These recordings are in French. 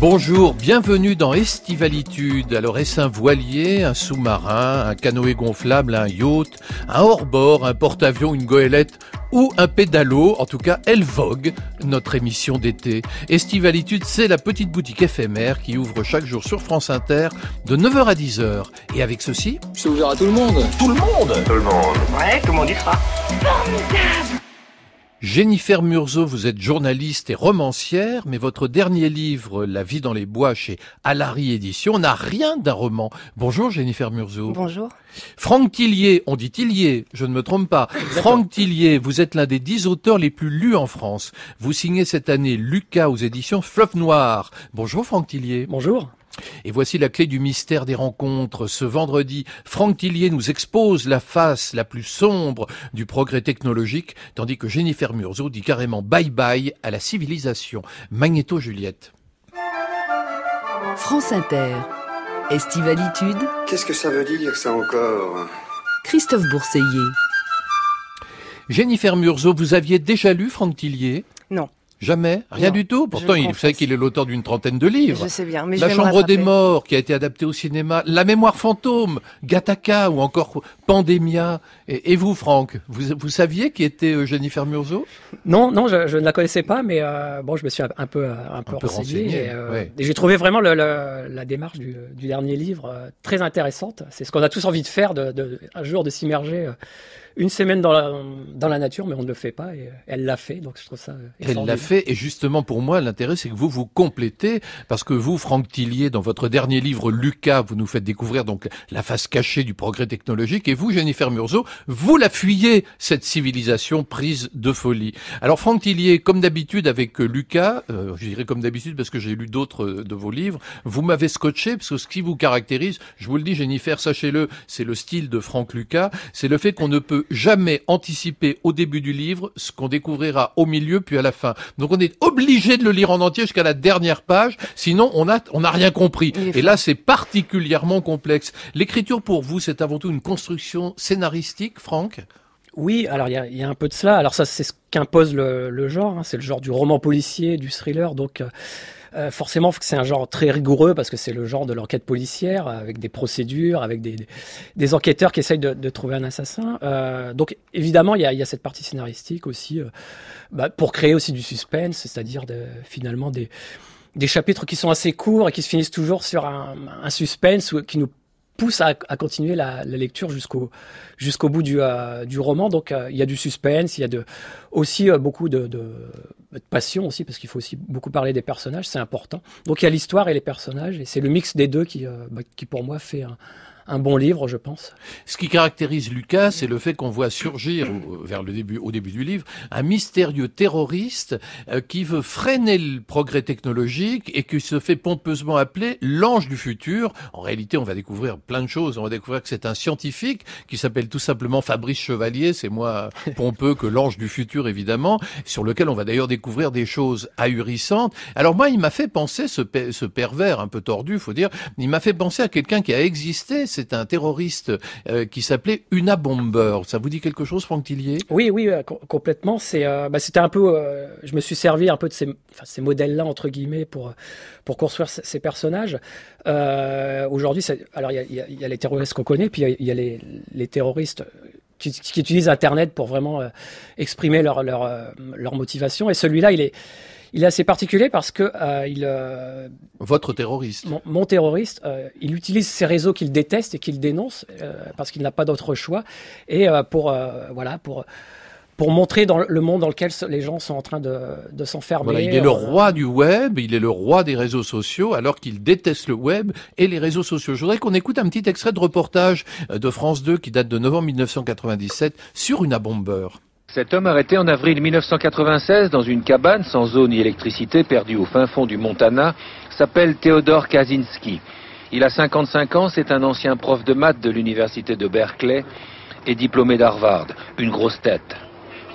Bonjour, bienvenue dans Estivalitude. Alors est-ce un voilier, un sous-marin, un canoë gonflable, un yacht, un hors-bord, un porte-avions, une goélette ou un pédalo? En tout cas, elle vogue, notre émission d'été. Estivalitude, c'est la petite boutique éphémère qui ouvre chaque jour sur France Inter de 9h à 10h. Et avec ceci... C'est ouvert à tout le monde. Tout le monde Tout le monde. Ouais, tout le monde y sera. Formidable Jennifer Murzo, vous êtes journaliste et romancière, mais votre dernier livre, La vie dans les bois, chez Alary Édition, n'a rien d'un roman. Bonjour Jennifer Murzo. Bonjour. Franck Tillier, on dit Tillier, je ne me trompe pas. Franck Tillier, vous êtes l'un des dix auteurs les plus lus en France. Vous signez cette année Lucas aux éditions Fleuve Noir. Bonjour Franck Tillier. Bonjour. Et voici la clé du mystère des rencontres. Ce vendredi, Franck Tillier nous expose la face la plus sombre du progrès technologique, tandis que Jennifer Murzo dit carrément bye bye à la civilisation. Magnéto Juliette. France Inter. Estivalitude. Qu'est-ce que ça veut dire ça encore? Christophe Bourseiller. Jennifer Murzo, vous aviez déjà lu Franck Tillier? Jamais Rien Non, du tout Pourtant, je il sait qu'il est l'auteur d'une trentaine de livres. Je sais bien, mais je La vais me Chambre des. Morts, qui a été adaptée au cinéma, La Mémoire fantôme, Gattaca ou encore Pandemia. Et, et vous, Franck, vous, vous saviez qui était euh, Jennifer Murzo Non, non, je, je ne la connaissais pas, mais euh, bon, je me suis un, un peu, euh, un peu peu renseigné. renseigné, et, euh, ouais. et j'ai trouvé vraiment le- le- la démarche du, du dernier livre euh, très intéressante. C'est ce qu'on a tous envie de faire, de, de- un jour de s'immerger euh, une semaine dans la, dans la nature, mais on ne le fait pas. Et euh, elle l'a fait, donc je trouve ça. euh, Elle l'a fait, et justement pour moi, l'intérêt, c'est que vous vous complétez, parce que vous, Franck Tillier, dans votre dernier livre, Lucas, vous nous faites découvrir donc la face cachée du progrès technologique, et vous, Jennifer Murzo, vous la fuyez, cette civilisation prise de folie. Alors Franck Tillier, comme d'habitude avec euh, Lucas, euh, je dirais comme d'habitude parce que j'ai lu d'autres de vos livres, vous m'avez scotché, parce que ce qui vous caractérise, je vous le dis, Jennifer, sachez-le, c'est le style de Franck Lucas, c'est le fait qu'on ne peut jamais anticiper au début du livre ce qu'on découvrira au milieu puis à la fin. Donc on est obligé de le lire en entier jusqu'à la dernière page, sinon on a on n'a rien compris. Et là c'est particulièrement complexe. L'écriture pour vous, c'est avant tout une construction scénaristique, Franck? Oui, alors il y a, y a un peu de cela. Alors ça, c'est ce qu'impose le, le genre. hein. C'est le genre du roman policier, du thriller. Donc euh, euh, forcément, c'est un genre très rigoureux parce que c'est le genre de l'enquête policière avec des procédures, avec des, des, enquêteurs qui essayent de, de trouver un assassin. Euh, donc évidemment, il y a, y a cette partie scénaristique aussi euh, bah, pour créer aussi du suspense, c'est-à-dire de- finalement des des chapitres qui sont assez courts et qui se finissent toujours sur un, un suspense qui nous pousse à, continuer la, lecture jusqu'au jusqu'au bout du, euh, du roman. Donc euh, il y a du suspense, il y a de, aussi euh, beaucoup de, de, passion aussi parce qu'il faut aussi beaucoup parler des personnages, c'est important. Donc il y a l'histoire et les personnages et c'est le mix des deux qui, bah, qui pour moi fait un, un bon livre, je pense. Ce qui caractérise Lucas, c'est le fait qu'on voit surgir ou, vers le début, au début du livre, un mystérieux terroriste euh, qui veut freiner le progrès technologique et qui se fait pompeusement appeler l'ange du futur. En réalité, on va découvrir plein de choses. On va découvrir que c'est un scientifique qui s'appelle tout simplement Fabrice Chevalier. C'est moins pompeux que l'ange du futur, évidemment, sur lequel on va d'ailleurs découvrir des choses ahurissantes. Alors moi, il m'a fait penser, ce, pe- ce pervers un peu tordu, faut dire, il m'a fait penser à quelqu'un qui a existé. C'est un terroriste euh, qui s'appelait Una Bomber. Ça vous dit quelque chose, Franck Tillier? Oui, oui, euh, com- complètement. C'est, euh, bah, c'était un peu. je me suis servi un peu de ces, modèles-là entre guillemets pour pour construire ces personnages. Aujourd'hui, c'est- alors il y a, les terroristes qu'on connaît, puis il y a, les, terroristes qui, utilisent Internet pour vraiment exprimer leur motivation. Et celui-là, il est il est assez particulier parce que euh, il euh, Votre terroriste. mon, mon terroriste, euh, il utilise ces réseaux qu'il déteste et qu'il dénonce euh, parce qu'il n'a pas d'autre choix et euh, pour euh, voilà pour pour montrer dans le monde dans lequel les gens sont en train de, de s'enfermer. Voilà, il est le roi du web, il est le roi des réseaux sociaux, alors qu'il déteste le web et les réseaux sociaux. Je voudrais qu'on écoute un petit extrait de reportage de France 2 qui date de novembre 1997 sur une bomber. Cet homme arrêté en avril 1996 dans une cabane sans eau ni électricité perdue au fin fond du Montana s'appelle Theodore Kaczynski. Il a 55 ans, c'est un ancien prof de maths de l'université de Berkeley et diplômé d'Harvard, une grosse tête.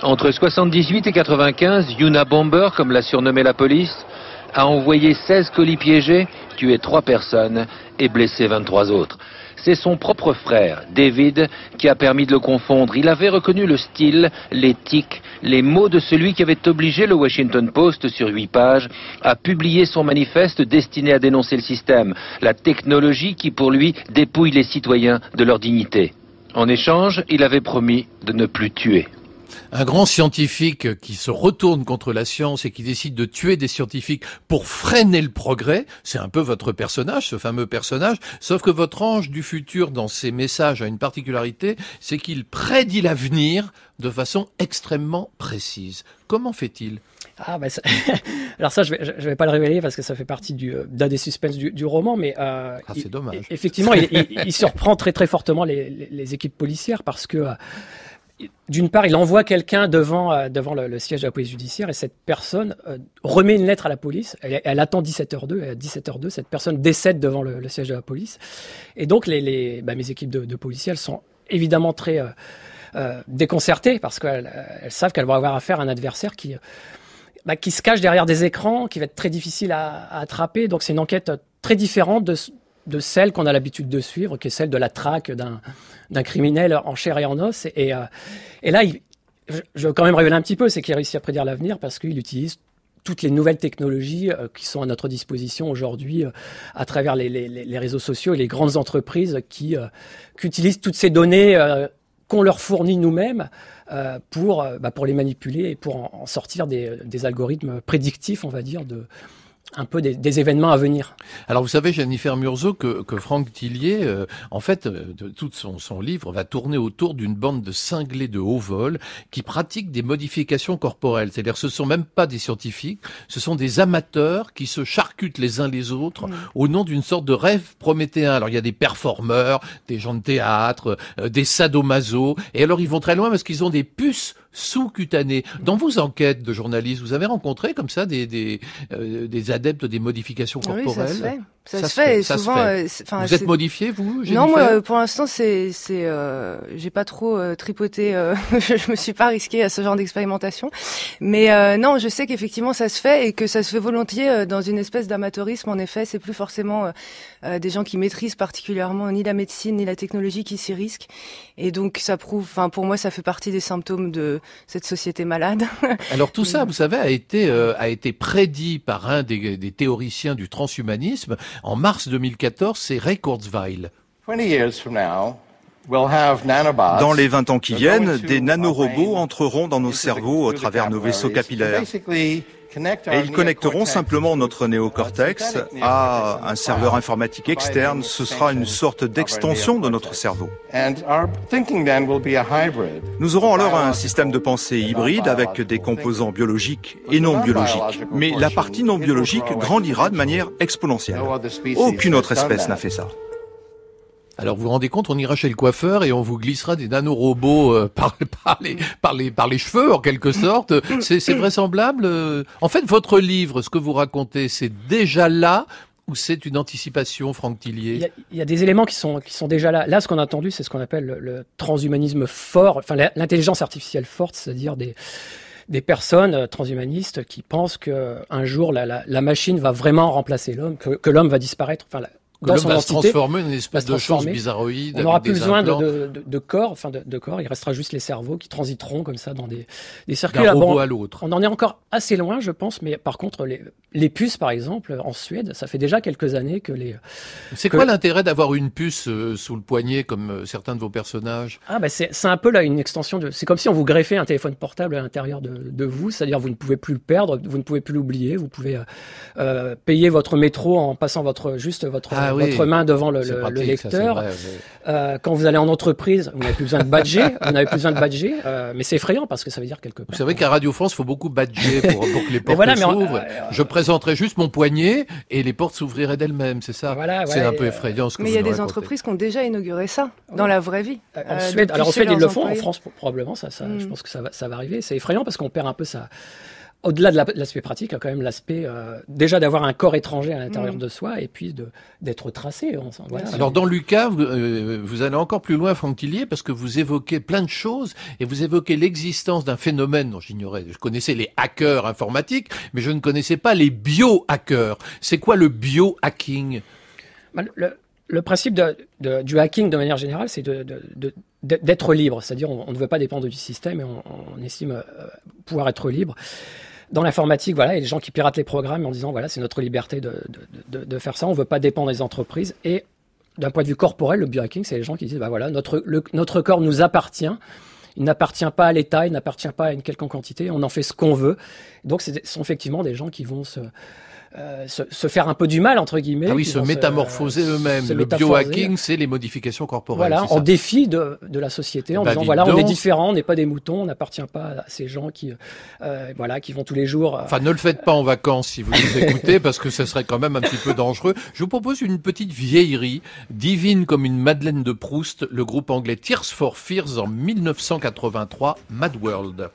Entre 78 et 95, Yuna Bomber, comme l'a surnommé la police, a envoyé 16 colis piégés, tué 3 personnes et blessé 23 autres. C'est son propre frère, David, qui a permis de le confondre. Il avait reconnu le style, l'éthique, les mots de celui qui avait obligé le Washington Post, sur huit pages, à publier son manifeste destiné à dénoncer le système, la technologie qui, pour lui, dépouille les citoyens de leur dignité. En échange, il avait promis de ne plus tuer. Un grand scientifique qui se retourne contre la science et qui décide de tuer des scientifiques pour freiner le progrès, c'est un peu votre personnage, ce fameux personnage, sauf que votre ange du futur dans ses messages a une particularité, c'est qu'il prédit l'avenir de façon extrêmement précise. Comment fait-il? Ah bah ça... alors ça je vais je vais pas le révéler parce que ça fait partie du d'un des suspens du, du roman mais euh, ah, c'est dommage. effectivement il, il, il, surprend très très fortement les, les, les équipes policières parce que euh, d'une part, il envoie quelqu'un devant, euh, devant le, siège de la police judiciaire et cette personne euh, remet une lettre à la police. Elle, attend 17h02 et à 17h02, cette personne décède devant le, siège de la police. Et donc, bah, mes équipes de, policiers, elles sont évidemment très euh, déconcertées parce qu'elles elles savent qu'elles vont avoir affaire à un adversaire qui, bah, qui se cache derrière des écrans, qui va être très difficile à, à attraper. Donc, c'est une enquête très différente de, de celle qu'on a l'habitude de suivre, qui est celle de la traque d'un criminel en chair et en os. Et, euh, là, je, veux quand même révéler un petit peu, c'est qu'il a réussi à prédire l'avenir parce qu'il utilise toutes les nouvelles technologies euh, qui sont à notre disposition aujourd'hui euh, à travers les, réseaux sociaux et les grandes entreprises qui, utilisent toutes ces données qu'on leur fournit nous-mêmes pour, bah, pour les manipuler et pour en, en sortir des, des, algorithmes prédictifs, on va dire, de, un peu des, des, événements à venir. Alors vous savez, Jennifer Murzo, que, que Franck Tillier, euh, en fait, euh, de, tout son, son, livre va tourner autour d'une bande de cinglés de haut vol qui pratiquent des modifications corporelles. C'est-à-dire ce sont même pas des scientifiques, ce sont des amateurs qui se charcutent les uns les autres mmh. au nom d'une sorte de rêve prométhéen. Alors il y a des performeurs, des gens de théâtre, euh, des sadomaso, et alors ils vont très loin parce qu'ils ont des puces sous-cutanées. Dans vos enquêtes de journalistes, vous avez rencontré comme ça des, des, euh, des adeptes des modifications corporelles oui, ça se fait. Ça, ça se fait, ça souvent. Se fait. Euh, vous êtes modifié, vous Non, moi, pour l'instant, c'est, c'est, euh, j'ai pas trop euh, tripoté. Euh, je me suis pas risqué à ce genre d'expérimentation, mais euh, non, je sais qu'effectivement, ça se fait et que ça se fait volontiers euh, dans une espèce d'amateurisme. En effet, c'est plus forcément des gens qui maîtrisent particulièrement ni la médecine ni la technologie qui s'y risquent, et donc ça prouve. Enfin, pour moi, ça fait partie des symptômes de cette société malade. Alors tout ça, vous savez, a été a été prédit par un des, des théoriciens du transhumanisme en mars 2014, c'est Ray Kurzweil. Dans les 20 ans qui viennent, des nanorobots entreront dans nos cerveaux au travers nos vaisseaux capillaires. Et ils connecteront simplement notre néocortex à un serveur informatique externe. Ce sera une sorte d'extension de notre cerveau. Nous aurons alors un système de pensée hybride avec des composants biologiques et non biologiques. Mais la partie non biologique grandira de manière exponentielle. Aucune autre espèce n'a fait ça. Alors vous vous rendez compte, on ira chez le coiffeur et on vous glissera des nanorobots euh, par, par, les, cheveux en quelque sorte. C'est vraisemblable. En fait, votre livre, ce que vous racontez, c'est déjà là ou c'est une anticipation, Franck Tillier? Il y, a, des éléments qui sont, déjà là. Là, ce qu'on a entendu, c'est ce qu'on appelle le, transhumanisme fort, enfin l'intelligence artificielle forte, c'est-à-dire des, personnes transhumanistes qui pensent que un jour la, machine va vraiment remplacer l'homme, que, l'homme va disparaître. Dans son va entité, se transformer en une espèce de chose bizarroïde. On n'aura plus besoin de, de, de, corps, enfin de, de, corps. Il restera juste les cerveaux qui transiteront comme ça dans des, des circuits. D'un robot à l'autre. On en est encore assez loin, je pense, mais par contre, les, les puces, par exemple, en Suède, ça fait déjà quelques années que les. C'est quoi l'intérêt d'avoir une puce euh, sous le poignet comme euh, certains de vos personnages? Ah bah c'est un peu là une extension de. C'est comme si on vous greffait un téléphone portable à l'intérieur de, vous, c'est-à-dire vous ne pouvez plus le perdre, vous ne pouvez plus l'oublier, vous pouvez euh, euh, payer votre métro en passant votre juste votre ah, votre oui. main devant le, le, pratique, le lecteur. Ça, vrai, oui. euh, quand vous allez en entreprise, vous n'avez plus besoin de badger, vous n'avez plus besoin de badger, euh, mais c'est effrayant parce que ça veut dire quelque part. Vous savez qu'à Radio France, il faut beaucoup badger pour, pour que les portes voilà, s'ouvrent. Je présenterai juste mon poignet et les portes s'ouvriraient d'elles-mêmes, c'est ça? Voilà, C'est un peu effrayant ce que Mais il y a des racontez. entreprises qui ont déjà inauguré ça dans la vraie vie. Euh, en Suède, alors en Suède ils le font, en France probablement, ça, ça je pense que ça va, ça va arriver. C'est effrayant parce qu'on perd un peu ça au-delà de l'aspect pratique, il y a quand même l'aspect euh, déjà d'avoir un corps étranger à l'intérieur mmh. de soi et puis d'être tracé. Voilà. Alors dans Lucas, vous, euh, vous, allez encore plus loin, Franck Tillier, parce que vous évoquez plein de choses et vous évoquez l'existence d'un phénomène dont j'ignorais. Je connaissais les hackers informatiques, mais je ne connaissais pas les bio-hackers. C'est quoi le bio-hacking? Bah, le, le principe de, de, du hacking de manière générale, c'est de, d'être libre, c'est-à-dire on, ne veut pas dépendre du système et on, on estime euh, pouvoir être libre. Dans l'informatique, voilà, il y a des gens qui piratent les programmes en disant voilà, c'est notre liberté de, faire ça, on ne veut pas dépendre des entreprises. Et d'un point de vue corporel, le biohacking, c'est les gens qui disent bah voilà, notre, notre corps nous appartient. Il n'appartient pas à l'État, il n'appartient pas à une quelconque quantité, on en fait ce qu'on veut. Donc, ce sont effectivement des gens qui vont se, euh, se, faire un peu du mal entre guillemets. Ah oui, se métamorphoser eux-mêmes. Le biohacking, c'est les modifications corporelles. Voilà, en défi de, de, la société, en bah, disant voilà, on est différent, on n'est pas des moutons, on n'appartient pas à ces gens qui, euh, voilà, qui vont tous les jours. Euh, enfin, ne le faites pas en vacances si vous nous écoutez, parce que ce serait quand même un petit peu dangereux. Je vous propose une petite vieillerie, divine comme une Madeleine de Proust, le groupe anglais Tears for Fears en 1983, Mad World.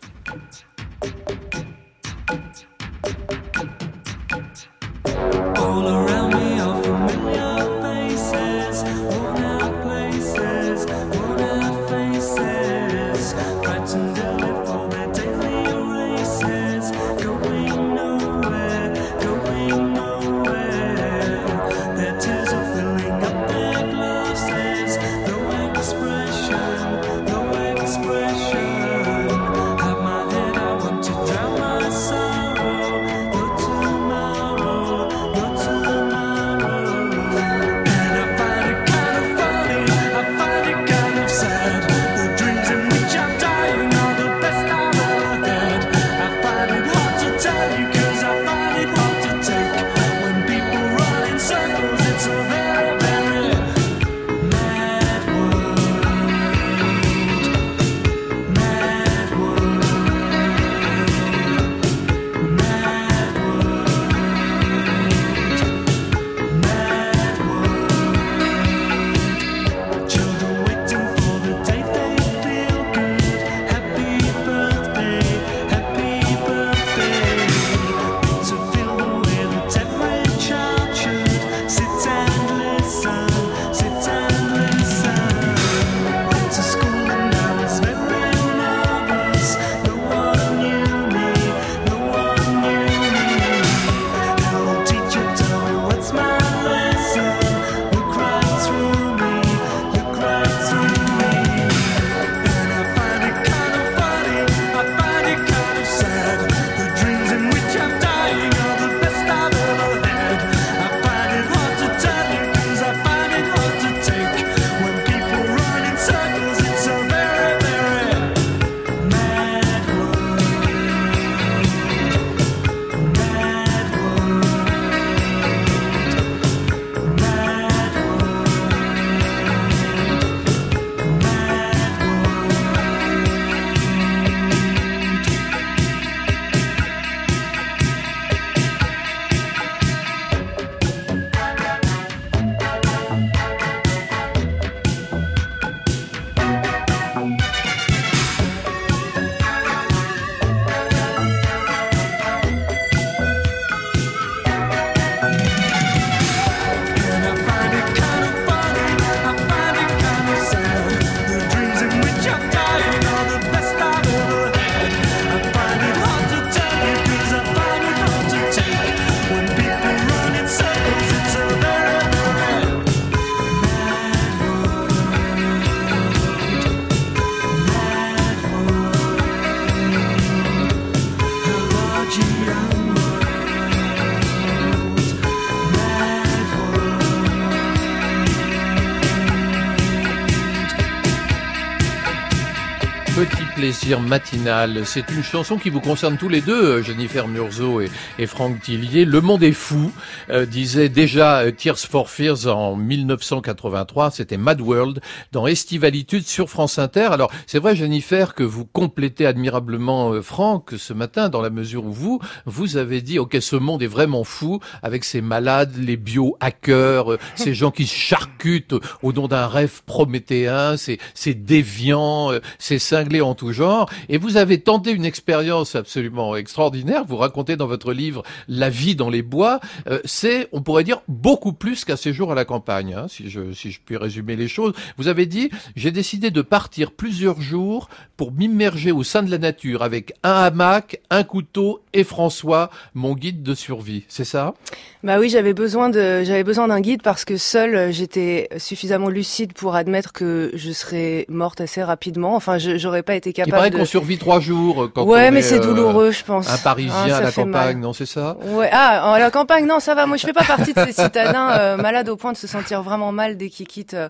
Plaisir matinal, c'est une chanson qui vous concerne tous les deux, euh, Jennifer Murzo et, et Franck Tillier. Le monde est fou, euh, disait déjà euh, Tears for Fears en 1983, c'était Mad World dans Estivalitude sur France Inter. Alors c'est vrai Jennifer que vous complétez admirablement euh, Franck ce matin dans la mesure où vous, vous avez dit ok ce monde est vraiment fou avec ces malades, les bio-hackers, euh, ces gens qui se charcutent au nom d'un rêve prométhéen, ces, ces déviants, euh, ces cinglés cinglés en tout genre, et vous avez tenté une expérience absolument extraordinaire. Vous racontez dans votre livre La vie dans les bois. Euh, c'est, on pourrait dire, beaucoup plus qu'un séjour à la campagne, hein, si je puis résumer les choses. Vous avez dit, j'ai décidé de partir plusieurs jours pour m'immerger au sein de la nature avec un hamac, un couteau et François, mon guide de survie. C'est ça? Bah oui, j'avais besoin d'un guide parce que seul j'étais suffisamment lucide pour admettre que je serais morte assez rapidement. Enfin, je j'aurais pas été capable. Il paraît de... qu'on survit trois jours quand Ouais, on mais est, c'est euh, douloureux, je pense. Un Parisien Ah, à la mal. campagne, non, c'est ça Ouais, ah, à la campagne, non, ça va. Moi, je fais pas partie de ces citadins euh, malades au point de se sentir vraiment mal dès qu'ils quittent euh,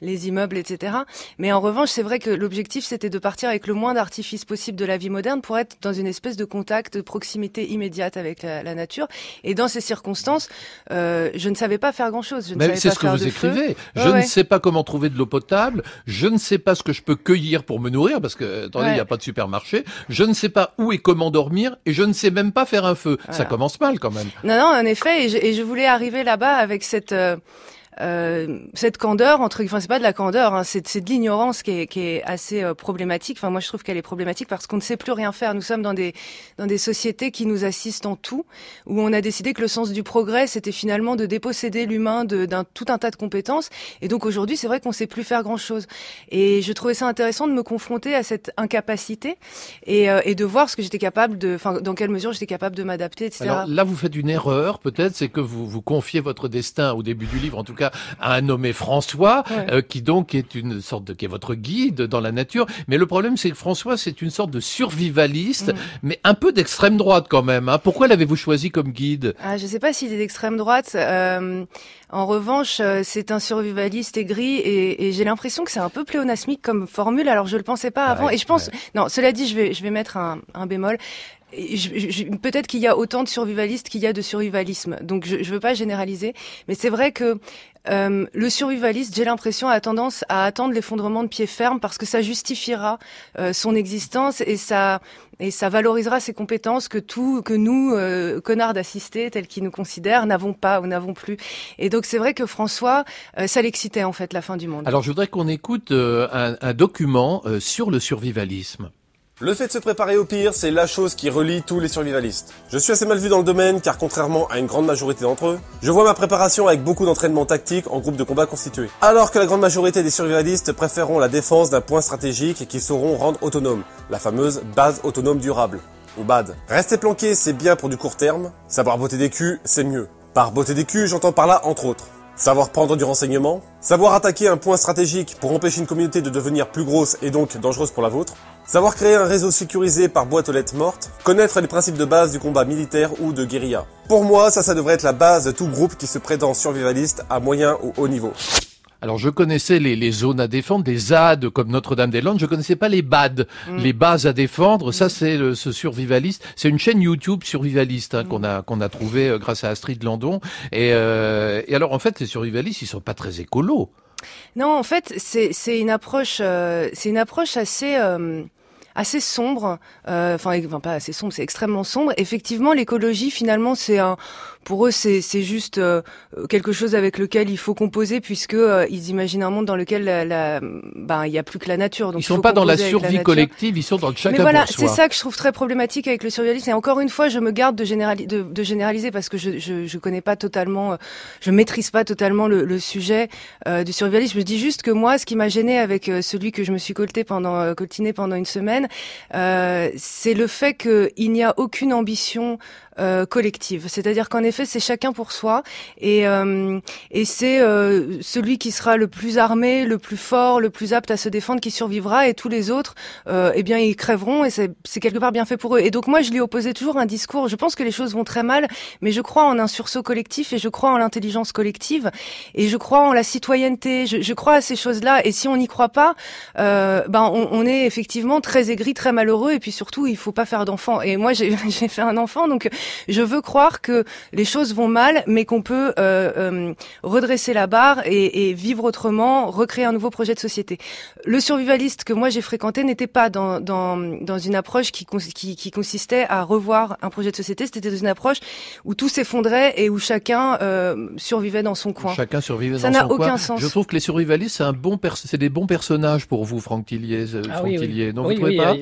les immeubles, etc. Mais en revanche, c'est vrai que l'objectif, c'était de partir avec le moins d'artifices possible de la vie moderne pour être dans une espèce de contact, de proximité immédiate avec la, la nature. Et dans ces circonstances, euh, je ne savais pas faire grand-chose. Mais c'est ce que vous feu. écrivez. Je Ouais, ne ouais. sais pas comment trouver de l'eau potable. Je ne sais pas ce que je peux cueillir pour me nourrir parce que, attendez, il Ouais. n'y a pas de supermarché. Je ne sais pas où et comment dormir et je ne sais même pas faire un feu. Ça commence mal quand même. Non, non, en effet, et je, et je voulais arriver là-bas avec cette euh, euh, cette candeur entre, enfin c'est pas de la candeur, hein, c'est de l'ignorance qui est, qui est assez euh, problématique. Enfin moi je trouve qu'elle est problématique parce qu'on ne sait plus rien faire. Nous sommes dans des dans des sociétés qui nous assistent en tout, où on a décidé que le sens du progrès c'était finalement de déposséder l'humain d'un tout un tas de compétences. Et donc aujourd'hui c'est vrai qu'on sait plus faire grand chose. Et je trouvais ça intéressant de me confronter à cette incapacité et, euh, et de voir ce que j'étais capable de, enfin dans quelle mesure j'étais capable de m'adapter, etc. Là, vous faites une erreur, peut-être, c'est que vous vous confiez votre destin au début du livre, en tout cas, à un nommé François, Ouais. euh, qui donc est une sorte de, qui est votre guide dans la nature. Mais le problème, c'est que François, c'est une sorte de survivaliste, Mm. mais un peu d'extrême droite quand même. Hein. Pourquoi l'avez-vous choisi comme guide? Ah, je sais pas s'il est d'extrême droite. Euh, en revanche, euh, c'est un survivaliste aigri et, et j'ai l'impression que c'est un peu pléonasmique comme formule. Alors je le pensais pas avant. Ouais, et je pense, non, cela dit, je vais, je vais mettre un, un bémol. Peut-être qu'il y a autant de survivalistes qu'il y a de survivalisme. Donc je, je veux pas généraliser, mais c'est vrai que euh, le survivaliste, j'ai l'impression, a tendance à attendre l'effondrement de pied ferme parce que ça justifiera euh, son existence et ça et ça valorisera ses compétences que tout que nous euh, connards d'assistés tels qu'ils nous considèrent n'avons pas ou n'avons plus. Et donc c'est vrai que François, euh, ça l'excitait en fait la fin du monde. Alors, je voudrais qu'on écoute euh, un, un document sur le survivalisme. Le fait de se préparer au pire, c'est la chose qui relie tous les survivalistes. Je suis assez mal vu dans le domaine car contrairement à une grande majorité d'entre eux, je vois ma préparation avec beaucoup d'entraînement tactique en groupe de combat constitué. Alors que la grande majorité des survivalistes préféreront la défense d'un point stratégique qu'ils sauront rendre autonome, la fameuse base autonome durable, ou BAD. Rester planqué, c'est bien pour du court terme, savoir botter des culs, c'est mieux. Par botter des culs, j'entends par là entre autres. Savoir prendre du renseignement, savoir attaquer un point stratégique pour empêcher une communauté de devenir plus grosse et donc dangereuse pour la vôtre, savoir créer un réseau sécurisé par boîte aux lettres mortes, connaître les principes de base du combat militaire ou de guérilla. Pour moi, ça, ça devrait être la base de tout groupe qui se prétend survivaliste à moyen ou haut niveau. Alors, je connaissais les, les zones à défendre, des ZAD comme Notre-Dame-des-Landes. Je connaissais pas les BAD, Mm. les bases à défendre. Ça, c'est le- ce survivaliste. C'est une chaîne YouTube survivaliste hein, qu'on a qu'on a trouvé euh, grâce à Astrid Landon. Et, euh, et alors, en fait, ces survivalistes, ils sont pas très écolos. Non, en fait, c'est une approche, euh, c'est une approche assez euh, assez sombre. euh, enfin, pas assez sombre, c'est extrêmement sombre. Effectivement, l'écologie, finalement, c'est un, pour eux, c'est c'est juste euh, quelque chose avec lequel il faut composer, puisque euh, ils imaginent un monde dans lequel la, la- ben il y a plus que la nature. Donc Ils il sont pas dans la survie collective, ils sont dans le chacun Mais voilà, c'est ça que je trouve très problématique avec le survivalisme. Et encore une fois, je me garde de, générali- de, de généraliser parce que je, je, je connais pas totalement, euh, je maîtrise pas totalement le, le sujet euh, du survivalisme. Je dis juste que moi, ce qui m'a gêné avec euh, celui que je me suis colté pendant, euh, coltiné pendant une semaine, euh, c'est le fait qu'il n'y a aucune ambition euh, collective. C'est-à-dire qu'en effet, c'est chacun pour soi et, euh, et c'est euh, celui qui sera le plus armé, le plus fort, le plus apte à se défendre qui survivra et tous les autres, euh, eh bien, ils crèveront et c'est quelque part bien fait pour eux. Et donc moi, je lui opposais toujours un discours. Je pense que les choses vont très mal, mais je crois en un sursaut collectif et je crois en l'intelligence collective et je crois en la citoyenneté. Je, je crois à ces choses-là. Et si on n'y croit pas, euh, ben on, on est effectivement très aigri, très malheureux. Et puis surtout, il faut pas faire d'enfants. Et moi, j'ai fait un enfant, donc je veux croire que les choses vont mal, mais qu'on peut euh, euh, redresser la barre et, et, vivre autrement, recréer un nouveau projet de société. Le survivaliste que moi j'ai fréquenté n'était pas dans, dans, dans une approche qui, qui, qui, consistait à revoir un projet de société, c'était dans une approche où tout s'effondrait et où chacun euh, survivait dans son coin. Chacun survivait Ça dans n'a son coin. aucun sens. Je trouve que les survivalistes, c'est un bon, c'est des bons personnages pour vous, Franck Tillier. euh, Ah Franck oui, oui. Non, Oui, vous trouvez oui, pas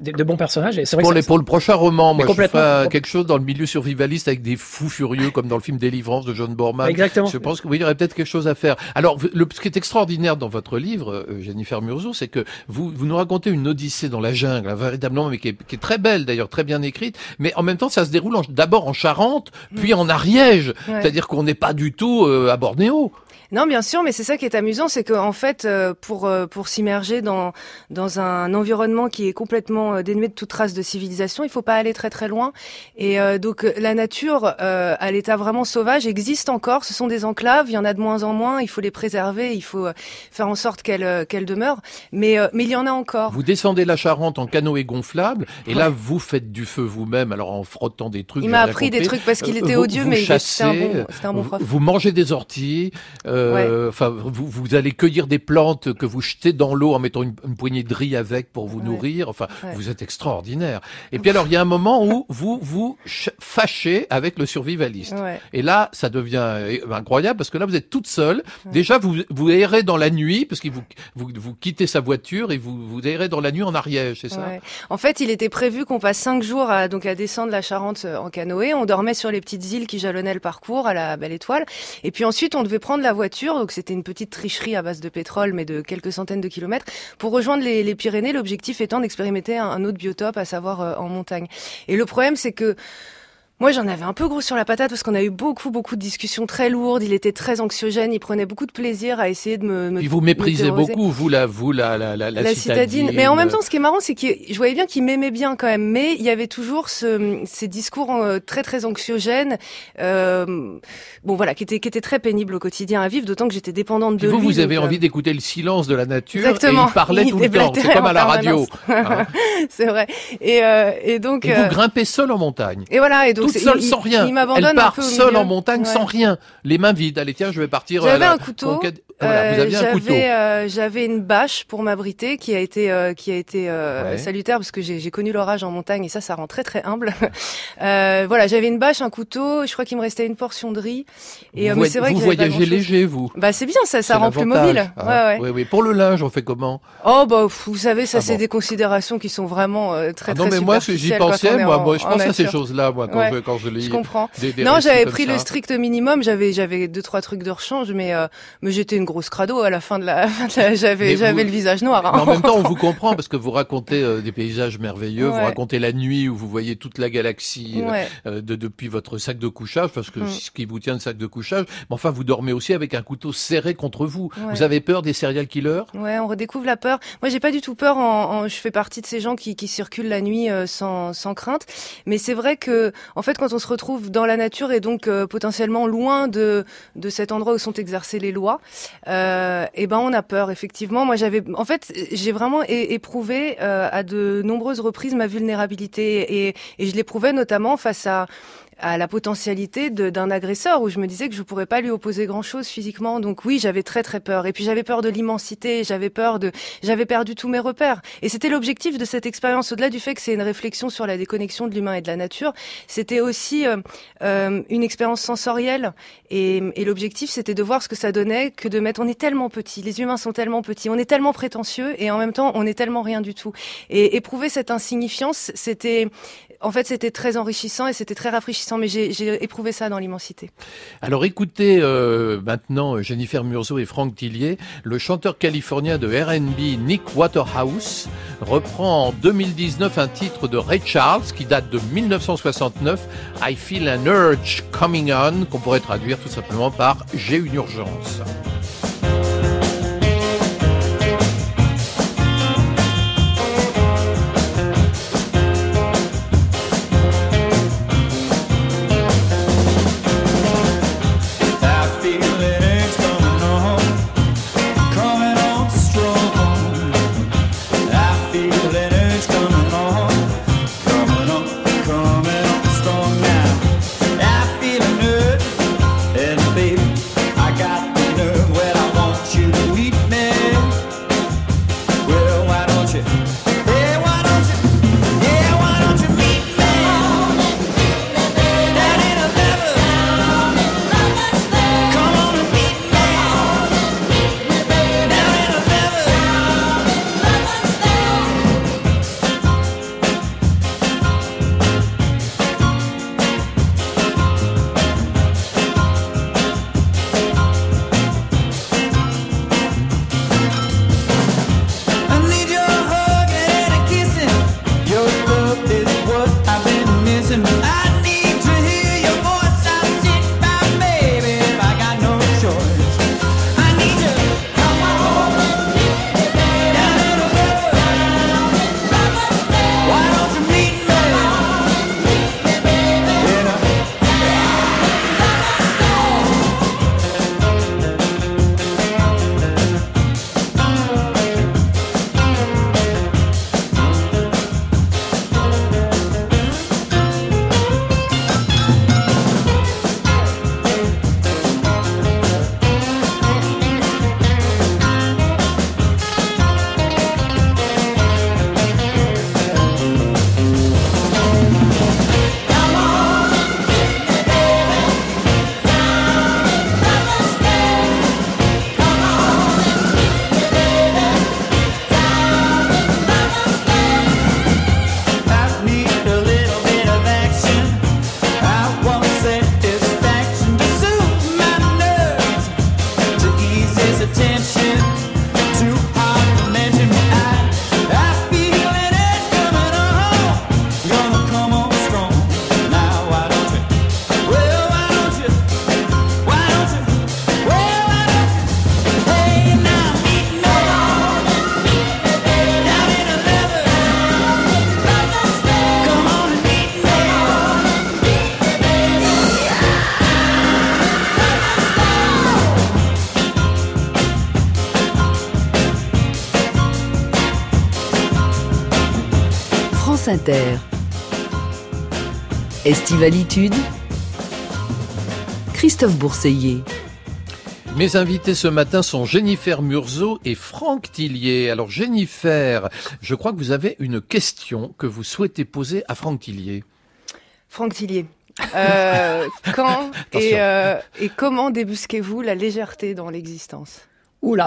de, de bons personnages. Et c'est vrai pour, que les, ça- pour le prochain roman, moi, je complètement. ferai quelque chose dans le milieu survivaliste avec des fous furieux, comme dans le film Délivrance de John Borman. Exactement. Je pense qu'il y aurait peut-être quelque chose à faire. Alors, le, ce qui est extraordinaire dans votre livre, euh, Jennifer Murzo, c'est que vous, vous nous racontez une odyssée dans la jungle, hein, véritablement, mais qui est, qui est très belle d'ailleurs, très bien écrite. Mais en même temps, ça se déroule d'abord en Charente, puis en Ariège. Ouais. C'est-à-dire qu'on n'est pas du tout euh, à Bornéo. Non, bien sûr, mais c'est ça qui est amusant, c'est que en fait, euh, pour euh, pour s'immerger dans dans un environnement qui est complètement euh, dénué de toute trace de civilisation, il faut pas aller très très loin. Et euh, donc la nature, euh, à l'état vraiment sauvage, existe encore. Ce sont des enclaves, il y en a de moins en moins. Il faut les préserver, il faut faire en sorte qu'elles qu'elles demeurent. Mais euh, mais il y en a encore. Vous descendez la Charente en canoë gonflable, et Ouais. là, vous faites du feu vous-même, alors en frottant des trucs. Il m'a appris des trucs parce qu'il était odieux, vous mais c'était un bon, un bon vous, prof. vous mangez des orties, euh, enfin, vous, vous allez cueillir des plantes que vous jetez dans l'eau en mettant une, une poignée de riz avec pour vous Ouais. nourrir. Enfin, Ouais. vous êtes extraordinaire. Et puis alors, il y a un moment où vous vous ch- fâchez avec le survivaliste. Ouais. Et là, ça devient euh, incroyable parce que là, vous êtes toute seule. Déjà, vous vous errez dans la nuit parce que vous, vous vous quittez sa voiture et vous vous errez dans la nuit en Ariège, c'est ça? Ouais. En fait, il était prévu qu'on passe cinq jours à, donc à descendre la Charente euh, en canoë. On dormait sur les petites îles qui jalonnaient le parcours à la Belle Étoile. Et puis ensuite, on devait prendre la voiture. Donc c'était une petite tricherie à base de pétrole, mais de quelques centaines de kilomètres, pour rejoindre les, Pyrénées. L'objectif étant d'expérimenter un, un autre biotope, à savoir euh, en montagne. Et le problème, c'est que moi, j'en avais un peu gros sur la patate parce qu'on a eu beaucoup, beaucoup de discussions très lourdes. Il était très anxiogène. Il prenait beaucoup de plaisir à essayer de me. me Puis vous méprisez beaucoup, vous, la, vous, la, la, la, la la citadine. Mais en même temps, euh, ce qui est marrant, c'est que je voyais bien qu'il m'aimait bien quand même, mais il y avait toujours ce, ces discours euh, très très anxiogènes, euh, bon voilà, qui étaient qui étaient très pénibles au quotidien à vivre, d'autant que j'étais dépendante de vous, lui. vous avez donc, euh, envie d'écouter le silence de la nature Exactement. et il parlait Il tout le temps. C'est comme à la radio. hein. c'est vrai. Et euh, et donc. Et euh, vous grimpez seul en montagne. et voilà, et donc Toute seule, il- sans rien. Il m'abandonne Elle part seule en montagne, Ouais. sans rien. Les mains vides. Allez, tiens, je vais partir. J'avais la un couteau. conquête- Voilà, vous Euh, aviez un couteau. J'avais euh, j'avais une bâche pour m'abriter qui a été euh, qui a été euh, Ouais. salutaire parce que j'ai connu l'orage en montagne et ça ça rend très très humble. euh, voilà, j'avais une bâche, un couteau, je crois qu'il me restait une portion de riz et euh, vous mais c'est vrai vous que voyagez léger, vous. Bah c'est bien ça, ça rend plus mobile. hein. Ouais ouais. Oui, oui. Pour le linge, on fait comment? Oh bah vous savez ça Ah c'est bon. des considérations qui sont vraiment euh, très Ah Non, très mais moi, j'y pensais. Moi, en- moi, je en pense à ces choses-là, moi, quand Ouais. je quand je lis. Je comprends. des- des Non, j'avais pris ça. le strict minimum. J'avais, j'avais deux trois trucs de rechange, mais euh, mais j'étais une grosse crado à la fin de la. j'avais, j'avais le visage noir. hein. En même temps, on vous comprend parce que vous racontez euh, des paysages merveilleux, vous racontez la nuit où vous voyez toute la galaxie euh, Ouais. euh, de, depuis votre sac de couchage, parce que Mm. c'est ce qui vous tient de sac de couchage. Mais enfin, vous dormez aussi avec un couteau serré contre vous. Ouais. Vous avez peur des serial killers? Ouais, on redécouvre la peur. Moi, j'ai pas du tout peur. En, en- je fais partie de ces gens qui, qui circulent la nuit euh, sans, sans crainte. Mais c'est vrai que, en fait, quand on se retrouve dans la nature et donc potentiellement loin de de cet endroit où sont exercées les lois, euh, eh ben, on a peur. Effectivement, moi, j'avais, en fait, j'ai vraiment éprouvé euh, à de nombreuses reprises ma vulnérabilité et, et je l'éprouvais notamment face à à la potentialité d'un agresseur où je me disais que je pourrais pas lui opposer grand chose physiquement. Donc oui, j'avais très très peur. Et puis j'avais peur de l'immensité, j'avais peur de, j'avais perdu tous mes repères. Et c'était l'objectif de cette expérience. Au-delà du fait que c'est une réflexion sur la déconnexion de l'humain et de la nature, c'était aussi euh, euh, une expérience sensorielle. Et, et l'objectif, c'était de voir ce que ça donnait que de mettre. On est tellement petits, les humains sont tellement petits, on est tellement prétentieux et en même temps, on est tellement rien du tout. Et éprouver cette insignifiance, c'était, en fait, c'était très enrichissant et c'était très rafraîchissant. Mais j'ai éprouvé ça dans l'immensité. Alors écoutez euh, maintenant Jennifer Murzo et Franck Tillier, le chanteur californien de R&B Nick Waterhouse reprend en 2019 un titre de Ray Charles qui date de 1969, I Feel an Urge Coming On, qu'on pourrait traduire tout simplement par J'ai une urgence. Inter. Estivalitude. Christophe Bourseiller. Mes invités ce matin sont Jennifer Murzo et Franck Tillier. Alors Jennifer, je crois que vous avez une question que vous souhaitez poser à Franck Tillier. Franck Tillier. Euh, quand et, euh, et comment débusquez-vous la légèreté dans l'existence? Oula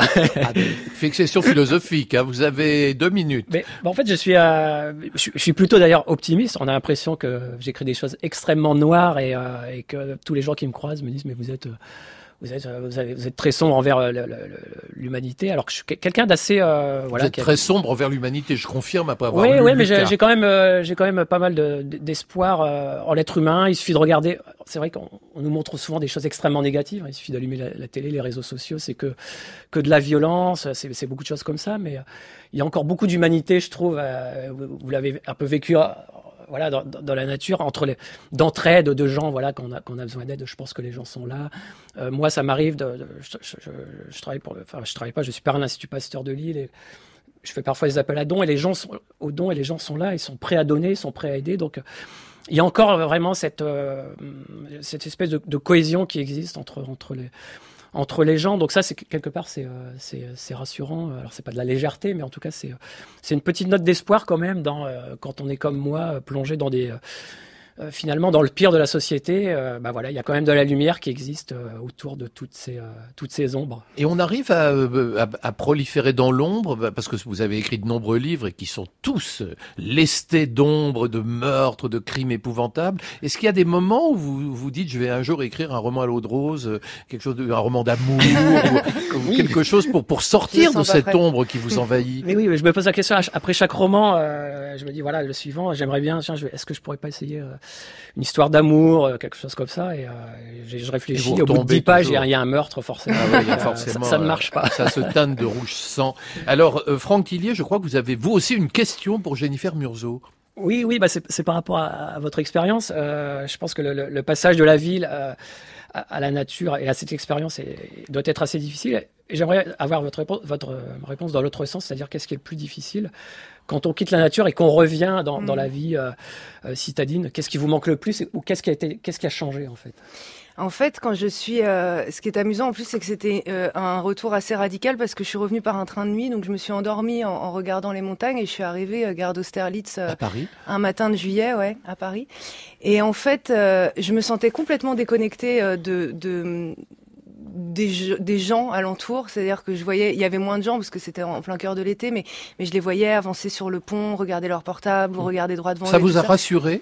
Fixation philosophique, hein, vous avez deux minutes. Mais bon, en fait, je suis, euh, je, suis- je suis plutôt d'ailleurs optimiste. On a l'impression que j'écris des choses extrêmement noires et, euh, et que tous les gens qui me croisent me disent mais vous êtes, euh, vous êtes, euh, vous, avez- vous êtes très sombre envers euh, l'humanité. Alors que je suis que- quelqu'un d'assez, euh, vous êtes a- très sombre envers l'humanité, je confirme après avoir Oui, lu oui, mais j'ai quand même, j'ai quand même pas mal de- d'espoir en l'être humain. Il suffit de regarder. C'est vrai qu'on on nous montre souvent des choses extrêmement négatives. Il suffit d'allumer la, la télé, les réseaux sociaux, c'est que que de la violence, c'est beaucoup de choses comme ça. Mais il y a encore beaucoup d'humanité, je trouve. vous vous l'avez un peu vécu. Voilà, dans, la nature, entre les d'entraide de gens, voilà, qu'on a qu'on a besoin d'aide. Je pense que les gens sont là. Euh, moi, ça m'arrive de, je, je- je- je travaille pour, enfin, je travaille pas. Je suis par l'Institut Pasteur de Lille et je fais parfois des appels à dons et les gens sont aux dons et les gens sont là, ils sont prêts à donner, ils sont prêts à aider. Donc il y a encore vraiment cette euh, cette espèce de, de cohésion qui existe entre entre les entre les gens. Donc ça, c'est quelque part, c'est euh, c'est rassurant. Alors c'est pas de la légèreté, mais en tout cas, c'est euh, une petite note d'espoir quand même euh, quand on est comme moi euh, plongé dans des euh, finalement dans le pire de la société. euh, bah voilà, il y a quand même de la lumière qui existe euh, autour de toutes ces euh, toutes ces ombres. Et on arrive à, euh, à, à proliférer dans l'ombre, bah, parce que vous avez écrit de nombreux livres et qui sont tous lestés d'ombre, de meurtres, de crimes épouvantables. Est-ce qu'il y a des moments où vous vous dites, je vais un jour écrire un roman à l'eau de rose, quelque chose, de, un roman d'amour, ou, ou quelque chose pour pour sortir de cette ombre qui vous envahit? Mais oui, mais je me pose la question après chaque roman. euh, je me dis voilà, le suivant, j'aimerais bien. Tiens, est-ce que je pourrais pas essayer euh, une histoire d'amour, euh, quelque chose comme ça Et euh, je réfléchis. Et Au bout de retombez 10 pages, il y, a- y un meurtre forcément. Ah ouais, Euh, forcément, ça, ça ne euh, marche pas. Ça se teinte de rouge sang. Alors, euh, Franck Tillier, je crois que vous avez vous aussi une question pour Jennifer Murzo. Oui, oui, bah c'est par rapport à, à votre expérience. Euh, je pense que le, le- le passage de la ville euh, à, à la nature et à cette expérience est- doit être assez difficile. Et j'aimerais avoir votre réponse, votre euh, réponse dans l'autre sens, c'est-à-dire qu'est-ce qui est le plus difficile quand on quitte la nature et qu'on revient dans, dans Mm. la vie euh, euh, citadine Qu'est-ce qui vous manque le plus ou qu'est-ce qui a été, qu'est-ce qui a changé en fait? En fait, quand je suis, euh, ce qui est amusant en plus, c'est que c'était euh, un retour assez radical parce que je suis revenue par un train de nuit, donc je me suis endormie en, en regardant les montagnes et je suis arrivée euh, gare d'Austerlitz euh, À Paris un matin de juillet, ouais, à Paris. Et en fait, euh, je me sentais complètement déconnectée euh, de, de des, gens alentour, c'est-à-dire que je voyais, il y avait moins de gens parce que c'était en plein cœur de l'été, mais, mais je les voyais avancer sur le pont, regarder leur portable, ou regarder droit devant Ça vous a rassuré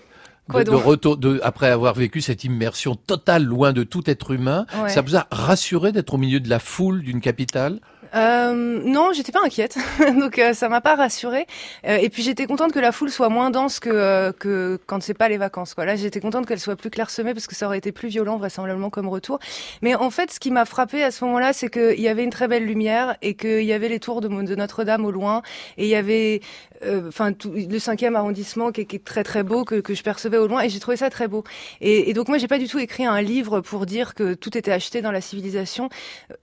Quoi de, retour, de, après avoir vécu cette immersion totale loin de tout être humain, Ouais. ça vous a rassuré d'être au milieu de la foule d'une capitale? Euh, non, j'étais pas inquiète, donc euh, ça m'a pas rassurée. Euh, et puis j'étais contente que la foule soit moins dense que euh, que quand c'est pas les vacances. Quoi. Là, j'étais contente qu'elle soit plus clairsemée parce que ça aurait été plus violent vraisemblablement comme retour. Mais en fait, ce qui m'a frappé à ce moment-là, c'est qu'il y avait une très belle lumière et qu'il y avait les tours de, de Notre-Dame au loin et il y avait enfin tout- le cinquième arrondissement qui est, qui est très très beau que, que je percevais au loin et j'ai trouvé ça très beau. Et, et donc moi, j'ai pas du tout écrit un livre pour dire que tout était acheté dans la civilisation.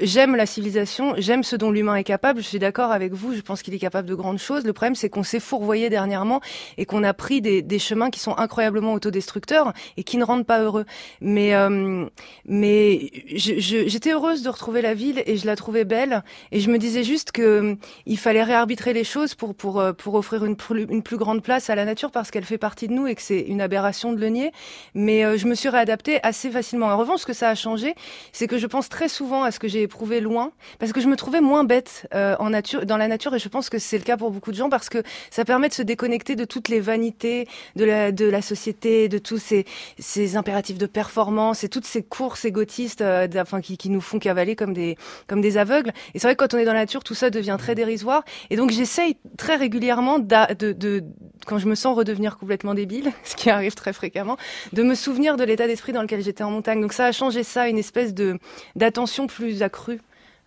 J'aime la civilisation, j'aime ce dont l'humain est capable. Je suis d'accord avec vous. Je pense qu'il est capable de grandes choses. Le problème, c'est qu'on s'est fourvoyé dernièrement et qu'on a pris des, des chemins qui sont incroyablement autodestructeurs et qui ne rendent pas heureux. Mais euh, mais j'étais heureuse de retrouver la ville et je la trouvais belle. Et je me disais juste que euh, il fallait réarbitrer les choses pour pour euh, pour offrir une plus, grande place à la nature parce qu'elle fait partie de nous et que c'est une aberration de le nier. Mais euh, je me suis réadaptée assez facilement. En revanche, ce que ça a changé, c'est que je pense très souvent à ce que j'ai éprouvé loin parce que je me trouvais moins bête euh, en nature, dans la nature, et je pense que c'est le cas pour beaucoup de gens parce que ça permet de se déconnecter de toutes les vanités de la, de la société, de tous ces, ces impératifs de performance et toutes ces courses égotistes, euh, enfin qui, qui nous font cavaler comme des, comme des aveugles. Et c'est vrai que quand on est dans la nature, tout ça devient très dérisoire. Et donc j'essaye très régulièrement de, de, quand je me sens redevenir complètement débile, ce qui arrive très fréquemment, de me souvenir de l'état d'esprit dans lequel j'étais en montagne. Donc ça a changé ça, une espèce de d'attention plus accrue.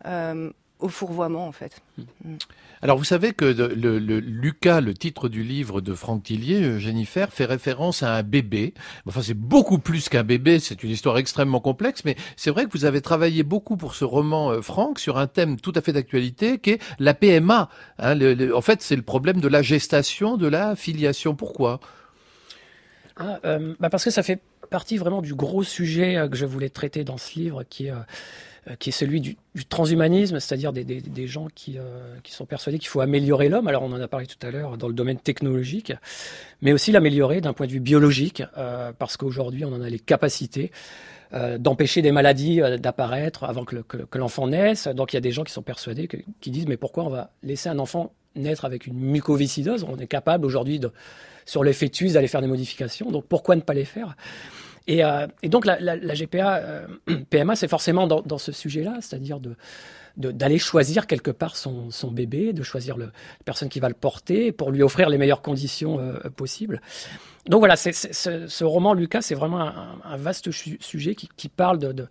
euh, au fourvoiement en fait. Alors vous savez que le, Lucas, le titre du livre de Franck Tillier, euh, Jennifer, fait référence à un bébé. Enfin c'est beaucoup plus qu'un bébé, c'est une histoire extrêmement complexe, mais c'est vrai que vous avez travaillé beaucoup pour ce roman euh, Franck sur un thème tout à fait d'actualité qui est la PMA. hein. Le- le- en fait c'est le problème de la gestation, de la filiation. Pourquoi? Ah, euh, bah parce que ça fait partie vraiment du gros sujet euh, que je voulais traiter dans ce livre, qui est, euh, euh, celui du, transhumanisme, c'est-à-dire des, gens qui, sont persuadés qu'il faut améliorer l'homme. Alors on en a parlé tout à l'heure dans le domaine technologique, mais aussi l'améliorer d'un point de vue biologique, parce qu'aujourd'hui on en a les capacités. d'empêcher des maladies d'apparaître avant que, le- que, que l'enfant naisse. Donc il y a des gens qui sont persuadés, qui disent mais pourquoi on va laisser un enfant naître avec une mucoviscidose? On est capable aujourd'hui sur les fœtus d'aller faire des modifications, donc pourquoi ne pas les faire? Et, euh, et donc la, GPA, euh, PMA, c'est forcément dans, ce sujet-là, c'est-à-dire d'aller choisir quelque part son, bébé, de choisir la personne qui va le porter pour lui offrir les meilleures conditions euh, possibles. Donc voilà, ce, ce roman, Lucas, c'est vraiment un, un vaste sujet qui, qui parle de, de,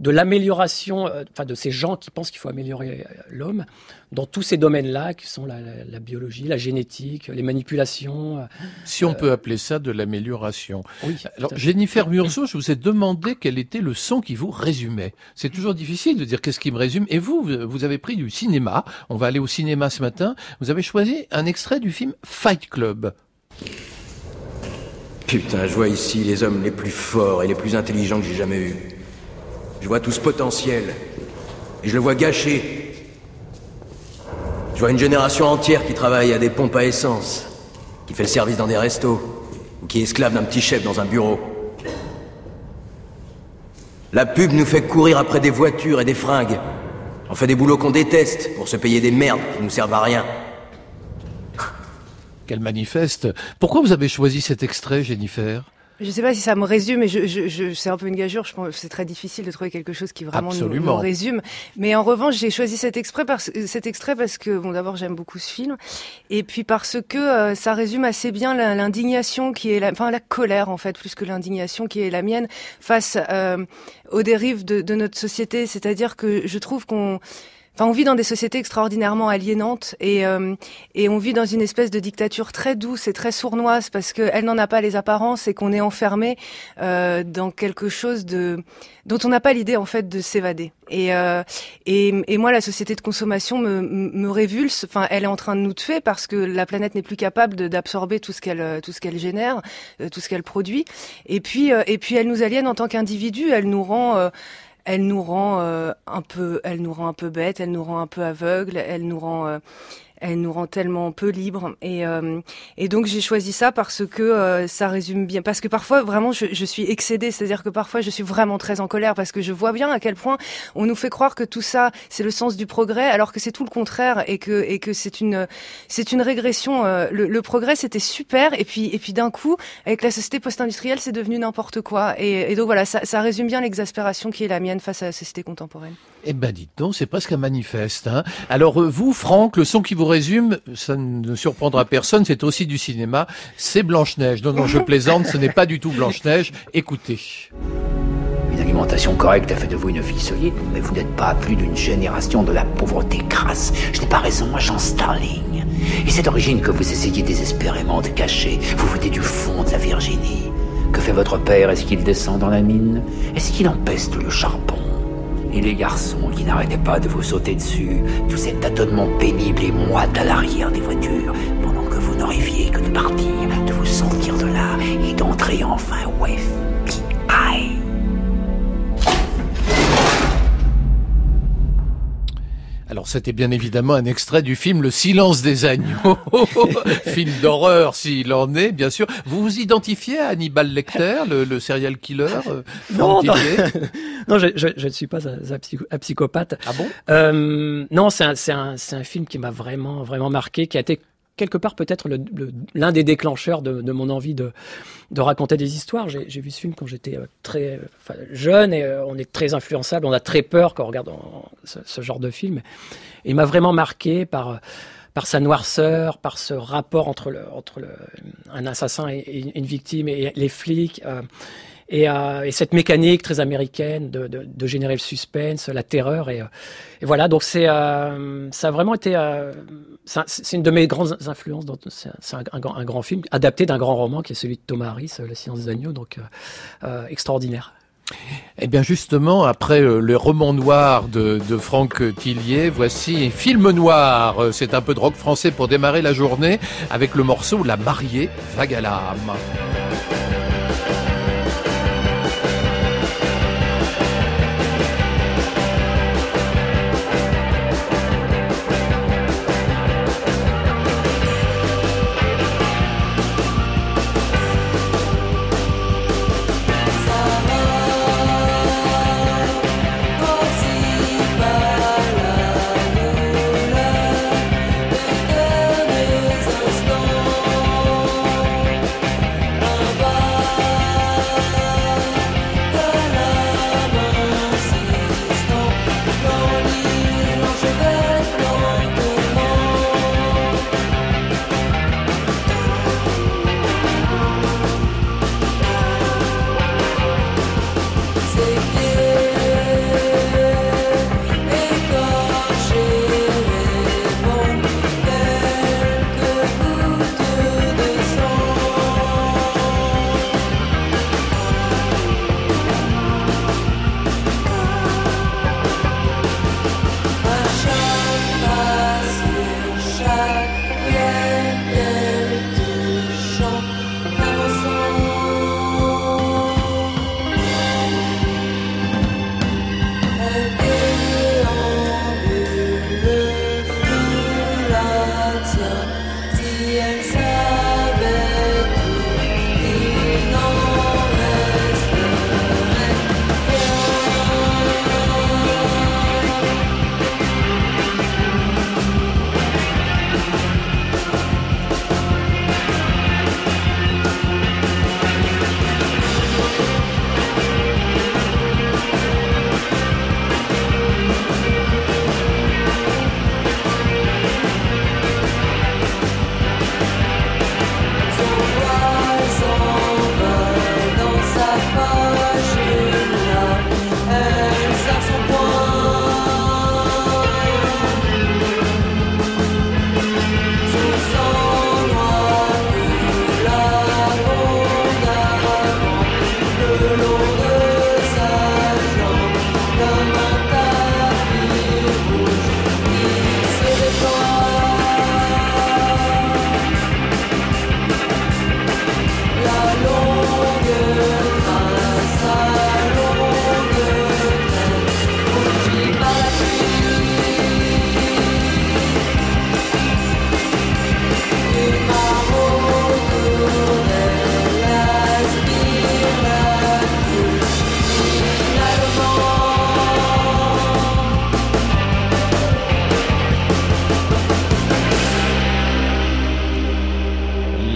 de l'amélioration, euh, enfin de ces gens qui pensent qu'il faut améliorer euh, l'homme dans tous ces domaines-là, qui sont la, la- la biologie, la génétique, les manipulations. euh, Si on peut appeler ça de l'amélioration. oui. Alors. Jennifer Murzo, je vous ai demandé quel était le son qui vous résumait. C'est toujours difficile de dire qu'est-ce qui me résume. Et vous vous avez pris du cinéma. On va aller au cinéma ce matin. Vous avez choisi un extrait du film Fight Club. Putain, je vois ici les hommes les plus forts et les plus intelligents que j'ai jamais eus. Je vois tout ce potentiel. Et je le vois gâché. Je vois une génération entière qui travaille à des pompes à essence, qui fait le service dans des restos, ou qui est esclave d'un petit chef dans un bureau. La pub nous fait courir après des voitures et des fringues. On fait des boulots qu'on déteste pour se payer des merdes qui nous servent à rien. Qu'elle manifeste. Pourquoi vous avez choisi cet extrait, Jennifer? Je sais pas si ça me résume, mais je, je, je, c'est un peu une gageure. Je pense que c'est très difficile de trouver quelque chose qui vraiment nous, résume. Mais en revanche, j'ai choisi cet extrait parce, cet extrait parce que, bon, d'abord, j'aime beaucoup ce film, et puis parce que euh, ça résume assez bien l'indignation qui est, la, enfin, la colère en fait, plus que l'indignation qui est la mienne face euh, aux dérives de, de notre société. C'est-à-dire que je trouve qu'on Enfin, on vit dans des sociétés extraordinairement aliénantes et euh, et on vit dans une espèce de dictature très douce et très sournoise parce qu'elle n'en a pas les apparences et qu'on est enfermé euh, dans quelque chose de dont on n'a pas l'idée en fait de s'évader. Et, euh, et et moi, la société de consommation me me révulse. Enfin, elle est en train de nous tuer parce que la planète n'est plus capable d'absorber tout ce qu'elle tout ce qu'elle génère, euh, tout ce qu'elle produit. Et puis euh, et puis elle nous aliène en tant qu'individu. Elle nous rend euh, elle nous rend euh, un peu, elle nous rend un peu bête, elle nous rend un peu aveugle, elle nous rend, euh, elle nous rend tellement peu libre. Et euh, et donc j'ai choisi ça parce que euh, ça résume bien, parce que parfois vraiment je, je suis excédée, c'est-à-dire que parfois je suis vraiment très en colère parce que je vois bien à quel point on nous fait croire que tout ça c'est le sens du progrès, alors que c'est tout le contraire et que et que c'est une c'est une régression. euh, le, le progrès c'était super et puis et puis d'un coup avec la société post-industrielle c'est devenu n'importe quoi. Et, et donc voilà, ça, ça résume bien l'exaspération qui est la mienne face à la société contemporaine. Eh ben, dites donc, c'est presque un manifeste. Hein. Alors, euh, vous, Franck, le son qui vous résume, ça ne surprendra personne, c'est aussi du cinéma, c'est Blanche-Neige. Non, non, je plaisante, ce n'est pas du tout Blanche-Neige. Écoutez. Une alimentation correcte a fait de vous une fille solide, mais vous n'êtes pas à plus d'une génération de la pauvreté crasse. Je n'ai pas raison, agent Starling. Et cette origine que vous essayez désespérément de cacher, vous venez du fond de la Virginie. Que fait votre père? Est-ce qu'il descend dans la mine? Est-ce qu'il empeste le charbon? Et les garçons qui n'arrêtaient pas de vous sauter dessus, tout cet tâtonnement pénible et moite à l'arrière des voitures, pendant que vous ne rêviez que de partir, de vous sortir de là et d'entrer enfin au. Alors, c'était bien évidemment un extrait du film Le silence des agneaux. film d'horreur, s'il en est, bien sûr. Vous vous identifiez à Hannibal Lecter, le, le serial killer euh, Non, non. Non, je, je, je ne suis pas un, un psycho- un psychopathe. Ah bon? Euh, non, c'est un, un film qui m'a vraiment, vraiment marqué, qui a été quelque part peut-être l'un des déclencheurs de, mon envie de, raconter des histoires. J'ai vu ce film quand j'étais euh, très jeune et euh, on est très influençable, on a très peur quand on regarde ce, genre de film. Il m'a vraiment marqué par sa noirceur, par ce rapport entre un assassin et, et une victime et les flics. euh, Et, euh, et cette mécanique très américaine de, de, générer le suspense, la terreur et, euh, voilà. Donc c'est euh, ça a vraiment été c'est un- c'est une de mes grandes influences. C'est un, un grand- film adapté d'un grand roman qui est celui de Thomas Harris, La Silence des agneaux, donc extraordinaire. Eh bien justement, après le roman noir de, de Franck Tillier, voici Film noir. C'est un peu de rock français pour démarrer la journée avec le morceau La mariée vague à l'âme.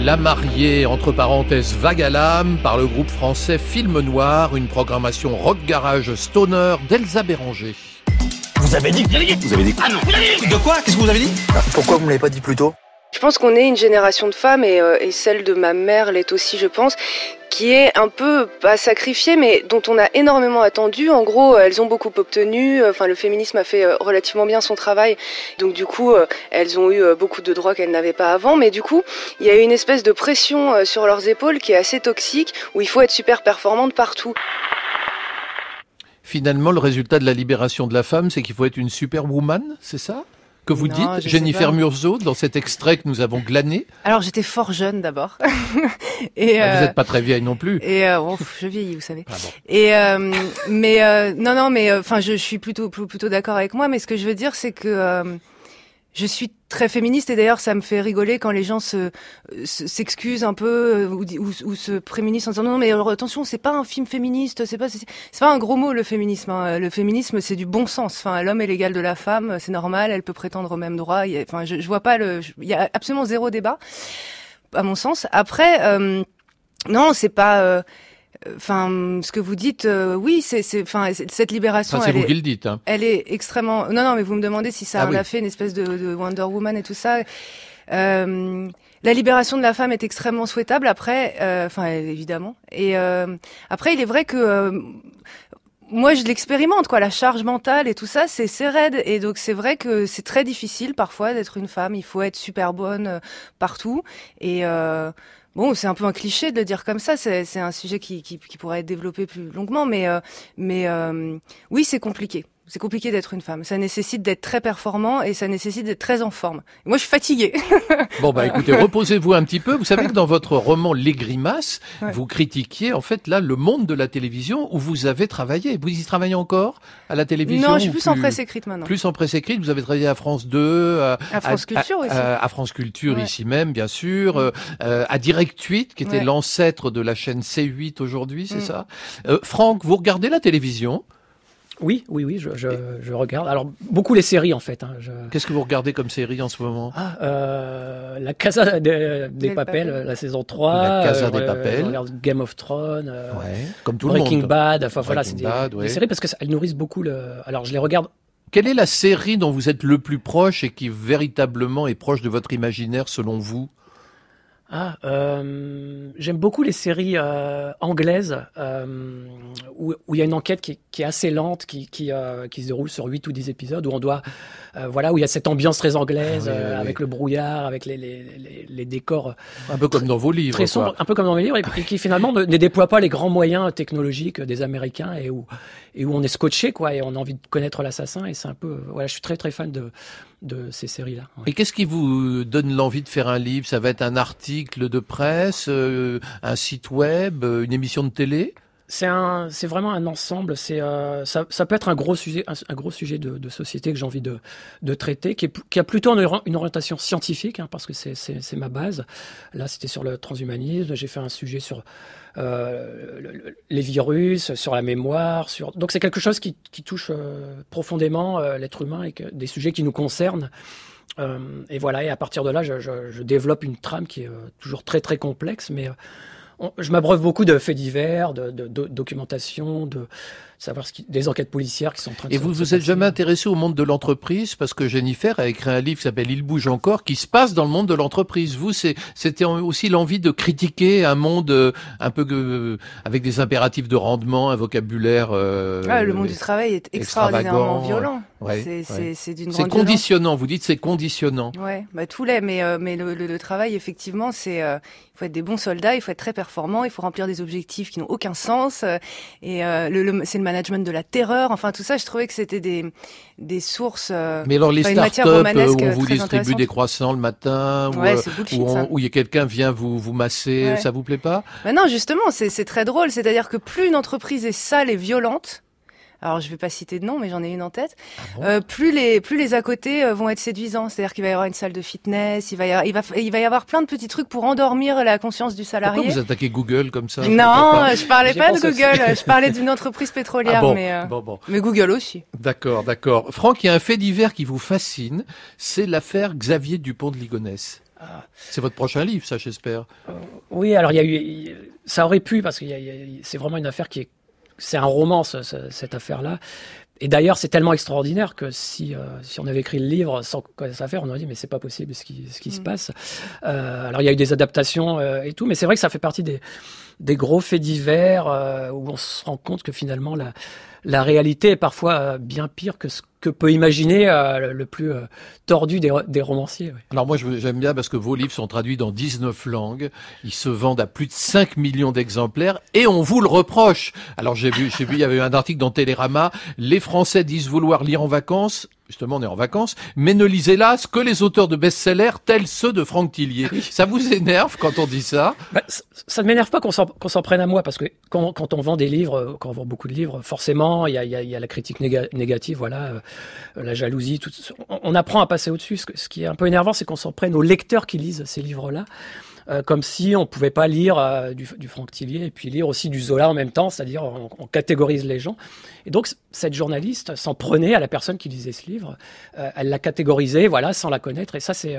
La mariée, entre parenthèses, vague à l'âme, par le groupe français Film Noir, une programmation rock garage stoner d'Elsa Béranger. Vous avez dit que vous avez dit. Vous avez dit Ah non, vous avez dit. De quoi? Qu'est-ce que vous avez dit? Pourquoi vous me l'avez pas dit plus tôt? Je pense qu'on est une génération de femmes, et, euh, et celle de ma mère l'est aussi, je pense, qui est un peu, pas sacrifiée, mais dont on a énormément attendu. En gros, elles ont beaucoup obtenu, euh, enfin le féminisme a fait euh, relativement bien son travail, donc du coup, euh, elles ont eu euh, beaucoup de droits qu'elles n'avaient pas avant, mais du coup, il y a eu une espèce de pression euh, sur leurs épaules qui est assez toxique, où il faut être super performante partout. Finalement, le résultat de la libération de la femme, c'est qu'il faut être une superwoman, c'est ça? Que vous Non, dites, Jennifer. Murzo, dans cet extrait que nous avons glané Alors j'étais fort jeune d'abord. et, Ah, Vous euh, n'êtes pas très vieille non plus. Et euh, je vieillis, vous savez. Et euh, mais euh, non, non, mais enfin, je, je suis plutôt plutôt d'accord avec moi. Mais ce que je veux dire, c'est que euh, je suis très féministe. Et d'ailleurs ça me fait rigoler quand les gens se se- s'excusent un peu euh, ou, se prémunissent en disant non mais attention c'est pas un film féministe c'est pas c'est pas un gros mot le féminisme hein. le féminisme c'est du bon sens. Enfin l'homme est l'égal de la femme c'est normal elle peut prétendre droits Il y a- enfin je, je vois pas le il y a absolument zéro débat à mon sens. Après euh, non c'est pas euh, Enfin, ce que vous dites, euh, oui, c'est, enfin, cette libération. Enfin, elle vous est- qui le dites, hein. Elle est extrêmement. Non, non, mais vous me demandez si ça Ah en oui. a fait une espèce de, de Wonder Woman et tout ça. Euh, la libération de la femme est extrêmement souhaitable. Après, euh, enfin évidemment. Et euh, après, il est vrai que euh, moi, je l'expérimente, quoi. La charge mentale et tout ça, c'est raide. Et donc, c'est vrai que c'est très difficile parfois d'être une femme. Il faut être super bonne partout. Et euh, bon, c'est un peu un cliché de le dire comme ça. C'est un sujet qui, pourrait être développé plus longuement, mais euh, euh, oui, c'est compliqué. C'est compliqué d'être une femme. Ça nécessite d'être très performant et ça nécessite d'être très en forme. Et moi, je suis fatiguée. Bon bah écoutez, reposez-vous un petit peu. Vous savez que dans votre roman Les Grimaces, Ouais. vous critiquiez en fait là le monde de la télévision où vous avez travaillé. Vous y travaillez encore à la télévision Non, je suis plus en presse écrite maintenant. Plus en presse écrite, vous avez travaillé à France 2, à, À France Culture aussi. à, à France Culture Ouais. ici même, bien sûr, euh, euh, à Direct 8, qui était Ouais. l'ancêtre de la chaîne C8 aujourd'hui, c'est Mm. ça euh, Franck, vous regardez la télévision? Oui, oui, oui, je, je, je regarde. Alors, beaucoup les séries, en fait. Hein. Je... Qu'est-ce que vous regardez comme série en ce moment? Ah, euh, la Casa des, des Del Papel, Papel. la saison 3. La Casa des euh, Papel. Je regarde Game of Thrones. euh, Ouais, comme tout le Breaking monde. Bad. Enfin, voilà, Breaking c'est des, Bad, des séries parce qu'elles nourrissent beaucoup le. Alors, je les regarde. Quelle est la série dont vous êtes le plus proche et qui véritablement est proche de votre imaginaire selon vous? Ah, euh, j'aime beaucoup les séries euh, anglaises euh, où où il y a une enquête qui, est- qui est assez lente, qui, qui, qui se déroule sur 8 ou 10 épisodes, où on doit, voilà, où il y a cette ambiance très anglaise, Ah oui, oui, oui. avec le brouillard, avec les, les, les, les décors Un peu comme dans vos livres. très quoi. sombres, un peu comme dans mes livres, et, et qui finalement ne, ne déploient pas les grands moyens technologiques des Américains et où, et où on est scotché, quoi, et on a envie de connaître l'assassin, et c'est un peu, voilà, je suis très très fan de, de ces séries-là. Et qu'est-ce qui vous donne l'envie de faire un livre? Ça va être un article de presse, euh, un site web, euh, une émission de télé? C'est vraiment un ensemble. C'est, euh, ça, ça peut être un gros sujet, un, gros sujet de, de société que j'ai envie de, de traiter, qui, est, qui a plutôt une, ori- une orientation scientifique, hein, parce que c'est, ma base. Là, c'était sur le transhumanisme. J'ai fait un sujet sur euh, le- le- les virus, sur la mémoire. Sur... Donc, c'est quelque chose qui, qui touche euh, profondément euh, l'être humain et que, des sujets qui nous concernent. Euh, et voilà. Et à partir de là, je, je, je développe une trame qui est euh, toujours très très complexe, mais on- je m'abreuve beaucoup de faits divers, de, de- de documentation, de savoir ce qui, des enquêtes policières qui sont en train de Et se- vous vous êtes jamais intéressé au monde de l'entreprise parce que Jennifer a écrit un livre qui s'appelle Il bouge encore, qui se passe dans le monde de l'entreprise. Vous, c'est- c'était aussi l'envie de critiquer un monde euh, un peu euh, avec des impératifs de rendement, un vocabulaire. euh, Ah, le monde du travail est extraordinairement extravagant, violent. Ouais, c'est ouais. d'une C'est violence. conditionnant. Vous dites c'est conditionnant. Ouais, bah tout l'est, mais euh, mais le, le, le travail effectivement, c'est euh, il faut être des bons soldats, il faut être très performant, il faut remplir des objectifs qui n'ont aucun sens, euh, et euh, le, le- c'est le management de la terreur. Enfin tout ça, je trouvais que c'était des des sources. euh, Mais alors les startups euh, où on vous distribue des croissants le matin, où, Ouais, bullshit, où, on- où il y a quelqu'un vient vous vous masser, ça vous plaît pas? Bah non, justement, c'est c'est très drôle. C'est-à-dire que plus une entreprise est sale et violente, alors je vais pas citer de nom, mais j'en ai une en tête, euh, plus les plus les à côté euh, vont être séduisants. C'est-à-dire qu'il va y avoir une salle de fitness, il va y avoir, il va, il va y avoir plein de petits trucs pour endormir la conscience du salarié. Pourquoi vous attaquez Google comme ça? Non, je parlais pas de aussi. Google, je parlais d'une entreprise pétrolière, Ah bon, mais, euh, bon, bon. mais Google aussi. D'accord, d'accord. Franck, il y a un fait divers qui vous fascine, c'est l'affaire Xavier Dupont de Ligonnès. Ah. C'est votre prochain livre, ça, j'espère. Oui, alors il y a eu, ça aurait pu parce que c'est vraiment une affaire qui est, c'est un roman ce- ce- cette affaire-là. Et d'ailleurs, c'est tellement extraordinaire que si euh, si on avait écrit le livre sans connaître cette affaire, on aurait dit mais c'est pas possible ce qui ce qui se Mm. passe. Euh, alors il y a eu des adaptations euh, et tout, mais c'est vrai que ça fait partie des des gros faits divers où on se rend compte que finalement la la réalité est parfois euh, bien pire que ce que peut imaginer euh, le, plus euh, tordu des, romanciers. Alors moi, j'aime bien parce que vos livres sont traduits dans 19 langues. Ils se vendent à plus de 5 millions d'exemplaires et on vous le reproche. Alors j'ai vu, j'ai vu, il y avait un article dans Télérama. Les Français disent vouloir lire en vacances. Justement, on est en vacances, mais ne lisez hélas que les auteurs de best-sellers tels ceux de Franck Tillier. Ça vous énerve quand on dit ça? Bah, ça- ne m'énerve pas qu'on s'en prenne à moi parce que quand, quand on vend des livres, euh, quand on vend beaucoup de livres, forcément il y a, y a- y a la critique néga- négative, voilà, euh, la jalousie, tout. On, on apprend à passer au-dessus. Ce, ce qui est un peu énervant, c'est qu'on s'en prenne aux lecteurs qui lisent ces livres-là. Euh, comme si on pouvait pas lire euh, du, du Franck Tillier et puis lire aussi du Zola en même temps, c'est-à-dire on, on catégorise les gens. Et donc cette journaliste s'en prenait à la personne qui lisait ce livre, Euh, elle l'a catégorisé, voilà, sans la connaître, et ça c'est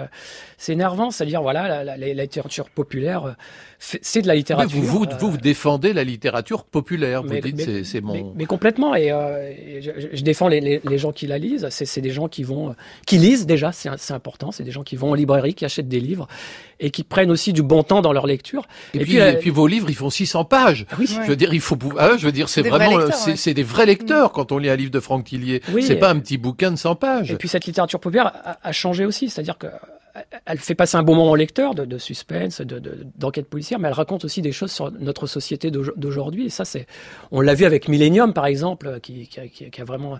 c'est énervant, c'est-à-dire voilà, la, la- la littérature populaire, c'est de la Mais littérature. vous, vous, vous, vous défendez la littérature populaire. Vous mais- dites mais- c'est mon. mais, mais complètement. Et, et je, défends les, les, les gens qui la lisent. C'est des gens qui vont, qui lisent déjà. C'est c'est important. C'est des gens qui vont en librairie, qui achètent des livres et qui prennent aussi du bon temps dans leur lecture. Et, puis, euh, et puis vos livres, ils font 600 pages. Oui. Je veux dire, il faut, ah, je veux dire, c'est vraiment, c'est ouais. des vrais lecteurs quand on lit un livre de Franck Tillier. Oui, c'est pas un petit bouquin de 100 pages. Et puis cette littérature populaire a, a changé aussi, c'est-à-dire que elle fait passer un bon moment au lecteur de, de suspense, de- de- d'enquête policière, mais elle raconte aussi des choses sur notre société d'aujo- d'aujourd'hui. Et ça, c'est, on l'a vu avec Millennium, par exemple, qui, qui a- qui a- qui a vraiment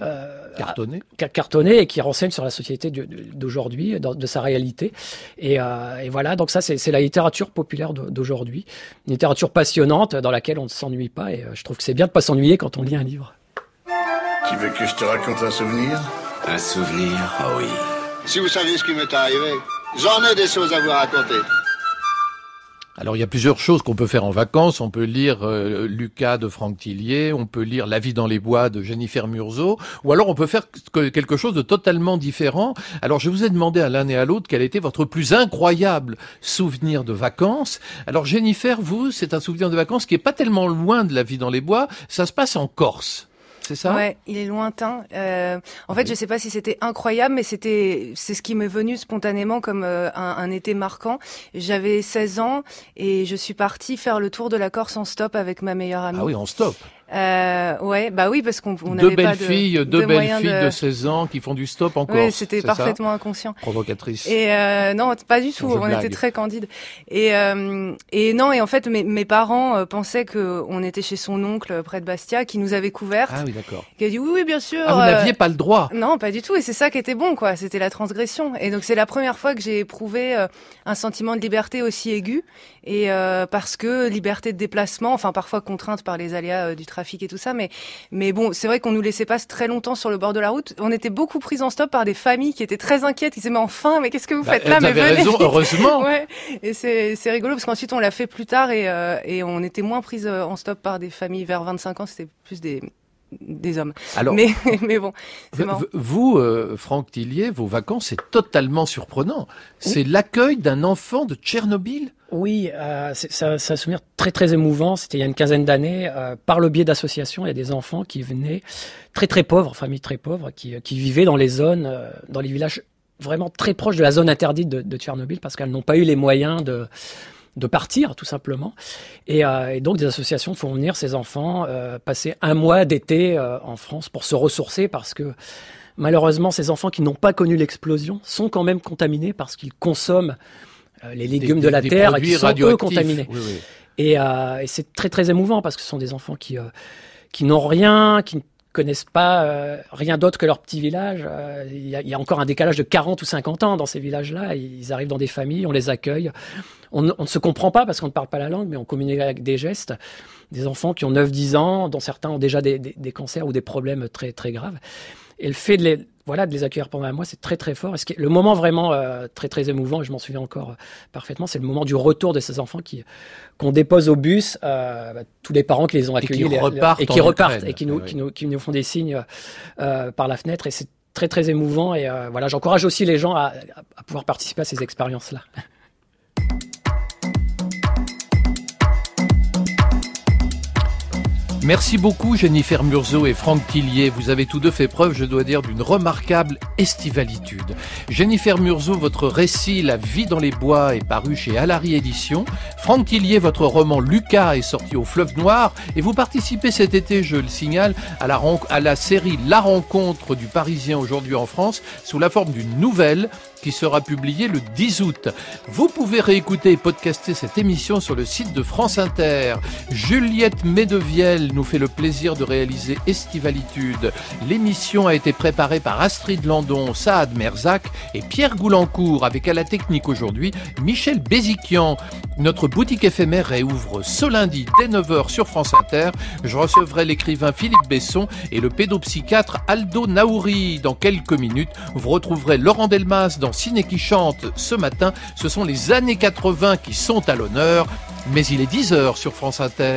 euh, Cartonné. a cartonné et qui renseigne sur la société d'aujourd'hui, de sa réalité. Et, euh, et voilà, donc ça, c'est la littérature populaire d'au- d'aujourd'hui, une littérature passionnante dans laquelle on ne s'ennuie pas. Et euh, je trouve que c'est bien de pas s'ennuyer quand on lit un livre. Tu veux que je te raconte un souvenir? Un souvenir Ah oui. Si vous saviez ce qui m'est arrivé, j'en ai des choses à vous raconter. Alors il y a plusieurs choses qu'on peut faire en vacances. On peut lire euh, Lucas de Franck Tillier, on peut lire La vie dans les bois de Jennifer Murzo, ou alors on peut faire que- quelque chose de totalement différent. Alors je vous ai demandé à l'un et à l'autre quel était votre plus incroyable souvenir de vacances. Alors Jennifer, vous, c'est un souvenir de vacances qui est pas tellement loin de La vie dans les bois. Ça se passe en Corse. C'est ça? Ouais, il est lointain. Euh, en fait, je sais pas si c'était incroyable, mais c'était c'est ce qui m'est venu spontanément comme euh, un, un été marquant. J'avais 16 ans et je suis partie faire le tour de la Corse en stop avec ma meilleure amie. Ah oui, en stop? Euh, ouais, bah oui, parce qu'on on deux belles pas de, filles, deux de belles filles de... 16 ans qui font du stop en Corse. Ouais, c'était parfaitement inconscient. Provocatrice. Et euh, non, pas du tout. On blague. était très candide. Et euh, et non, et en fait, mes, mes parents euh, pensaient que on était chez son oncle euh, près de Bastia, qui nous avait couvertes. Ah oui, d'accord. Qui a dit oui, oui, bien sûr. Ah, vous euh, n'aviez pas le droit. Non, pas du tout. Et c'est ça qui était bon, quoi. C'était la transgression. Et donc c'est la première fois que j'ai éprouvé euh, un sentiment de liberté aussi aigu. Et euh, parce que liberté de déplacement, enfin parfois contrainte par les aléas euh, du trafic et tout ça, mais mais bon, c'est vrai qu'on nous laissait pas très longtemps sur le bord de la route. On était beaucoup pris en stop par des familles qui étaient très inquiètes. Ils disaient mais enfin, mais qu'est-ce que vous Bah, faites là elles Mais venez raison, heureusement. Ouais. Et c'est c'est rigolo parce qu'ensuite on l'a fait plus tard et euh, et on était moins prise euh, en stop par des familles vers 25 ans. C'était plus des des hommes. Alors- mais mais bon, Vous, euh, Franck Tillier, vos vacances, c'est totalement surprenant. C'est l'accueil d'un enfant de Tchernobyl Oui, euh, c'est un souvenir très très émouvant. C'était il y a une quinzaine d'années. euh, par le biais d'associations, il y a des enfants qui venaient très très pauvres, familles très pauvres, qui, qui vivaient dans les zones, euh, dans les villages vraiment très proches de la zone interdite de, de Tchernobyl parce qu'elles n'ont pas eu les moyens de de partir tout simplement et, euh, et donc des associations font venir ces enfants euh, passer un mois d'été euh, en France pour se ressourcer parce que malheureusement ces enfants qui n'ont pas connu l'explosion sont quand même contaminés parce qu'ils consomment les légumes Des- de la terre produits qui sont eux contaminés. Oui, oui. Et, et c'est très très émouvant parce que ce sont des enfants qui qui n'ont rien, qui ne connaissent pas euh, rien d'autre que leur petit village. Euh, Il y, a, encore un décalage de 40 ou 50 ans dans ces villages-là. Ils arrivent dans des familles, on les accueille. On, ne- se comprend pas parce qu'on ne parle pas la langue, mais on communique avec des gestes. Des enfants qui ont 9-10 ans, dont certains ont déjà des, des- des cancers ou des problèmes très très graves. Et le fait de les, voilà, de les accueillir pendant un mois, c'est très très fort. Et ce qui est- le moment vraiment euh, très très émouvant, et je m'en souviens encore euh, parfaitement, c'est le moment du retour de ces enfants qui qu'on dépose au bus, euh, bah, tous les parents qui les ont Et qui accueillis les- repartent et qui en repartent et qui nous, oui. qui nous, qui nous font des signes euh, par la fenêtre. Et c'est très très émouvant. Et euh, voilà, j'encourage aussi les gens à, à- à pouvoir participer à ces expériences-là. Merci beaucoup Jennifer Murzo et Franck Tillier. Vous avez tous deux fait preuve, je dois dire, d'une remarquable estivalitude. Jennifer Murzo, votre récit La vie dans les bois est paru chez Alary Éditions. Franck Tillier, votre roman Lucas est sorti au Fleuve Noir. Et vous participez cet été, je le signale, à la, ren- à la série La rencontre du Parisien aujourd'hui en France sous la forme d'une nouvelle qui sera publiée le 10 août. Vous pouvez réécouter et podcaster cette émission sur le site de France Inter. Juliette Medevielle nous fait le plaisir de réaliser Estivalitude. L'émission a été préparée par Astrid Landon, Saad Merzac et Pierre Goulancourt avec à la technique aujourd'hui Michel Béziquian. Notre boutique éphémère réouvre ce lundi dès 9h sur France Inter. Je recevrai l'écrivain Philippe Besson et le pédopsychiatre Aldo Naouri. Dans quelques minutes, vous retrouverez Laurent Delmas Ciné qui chante ce matin. Ce sont les années 80 qui sont à l'honneur. Mais il est 10h sur France Inter.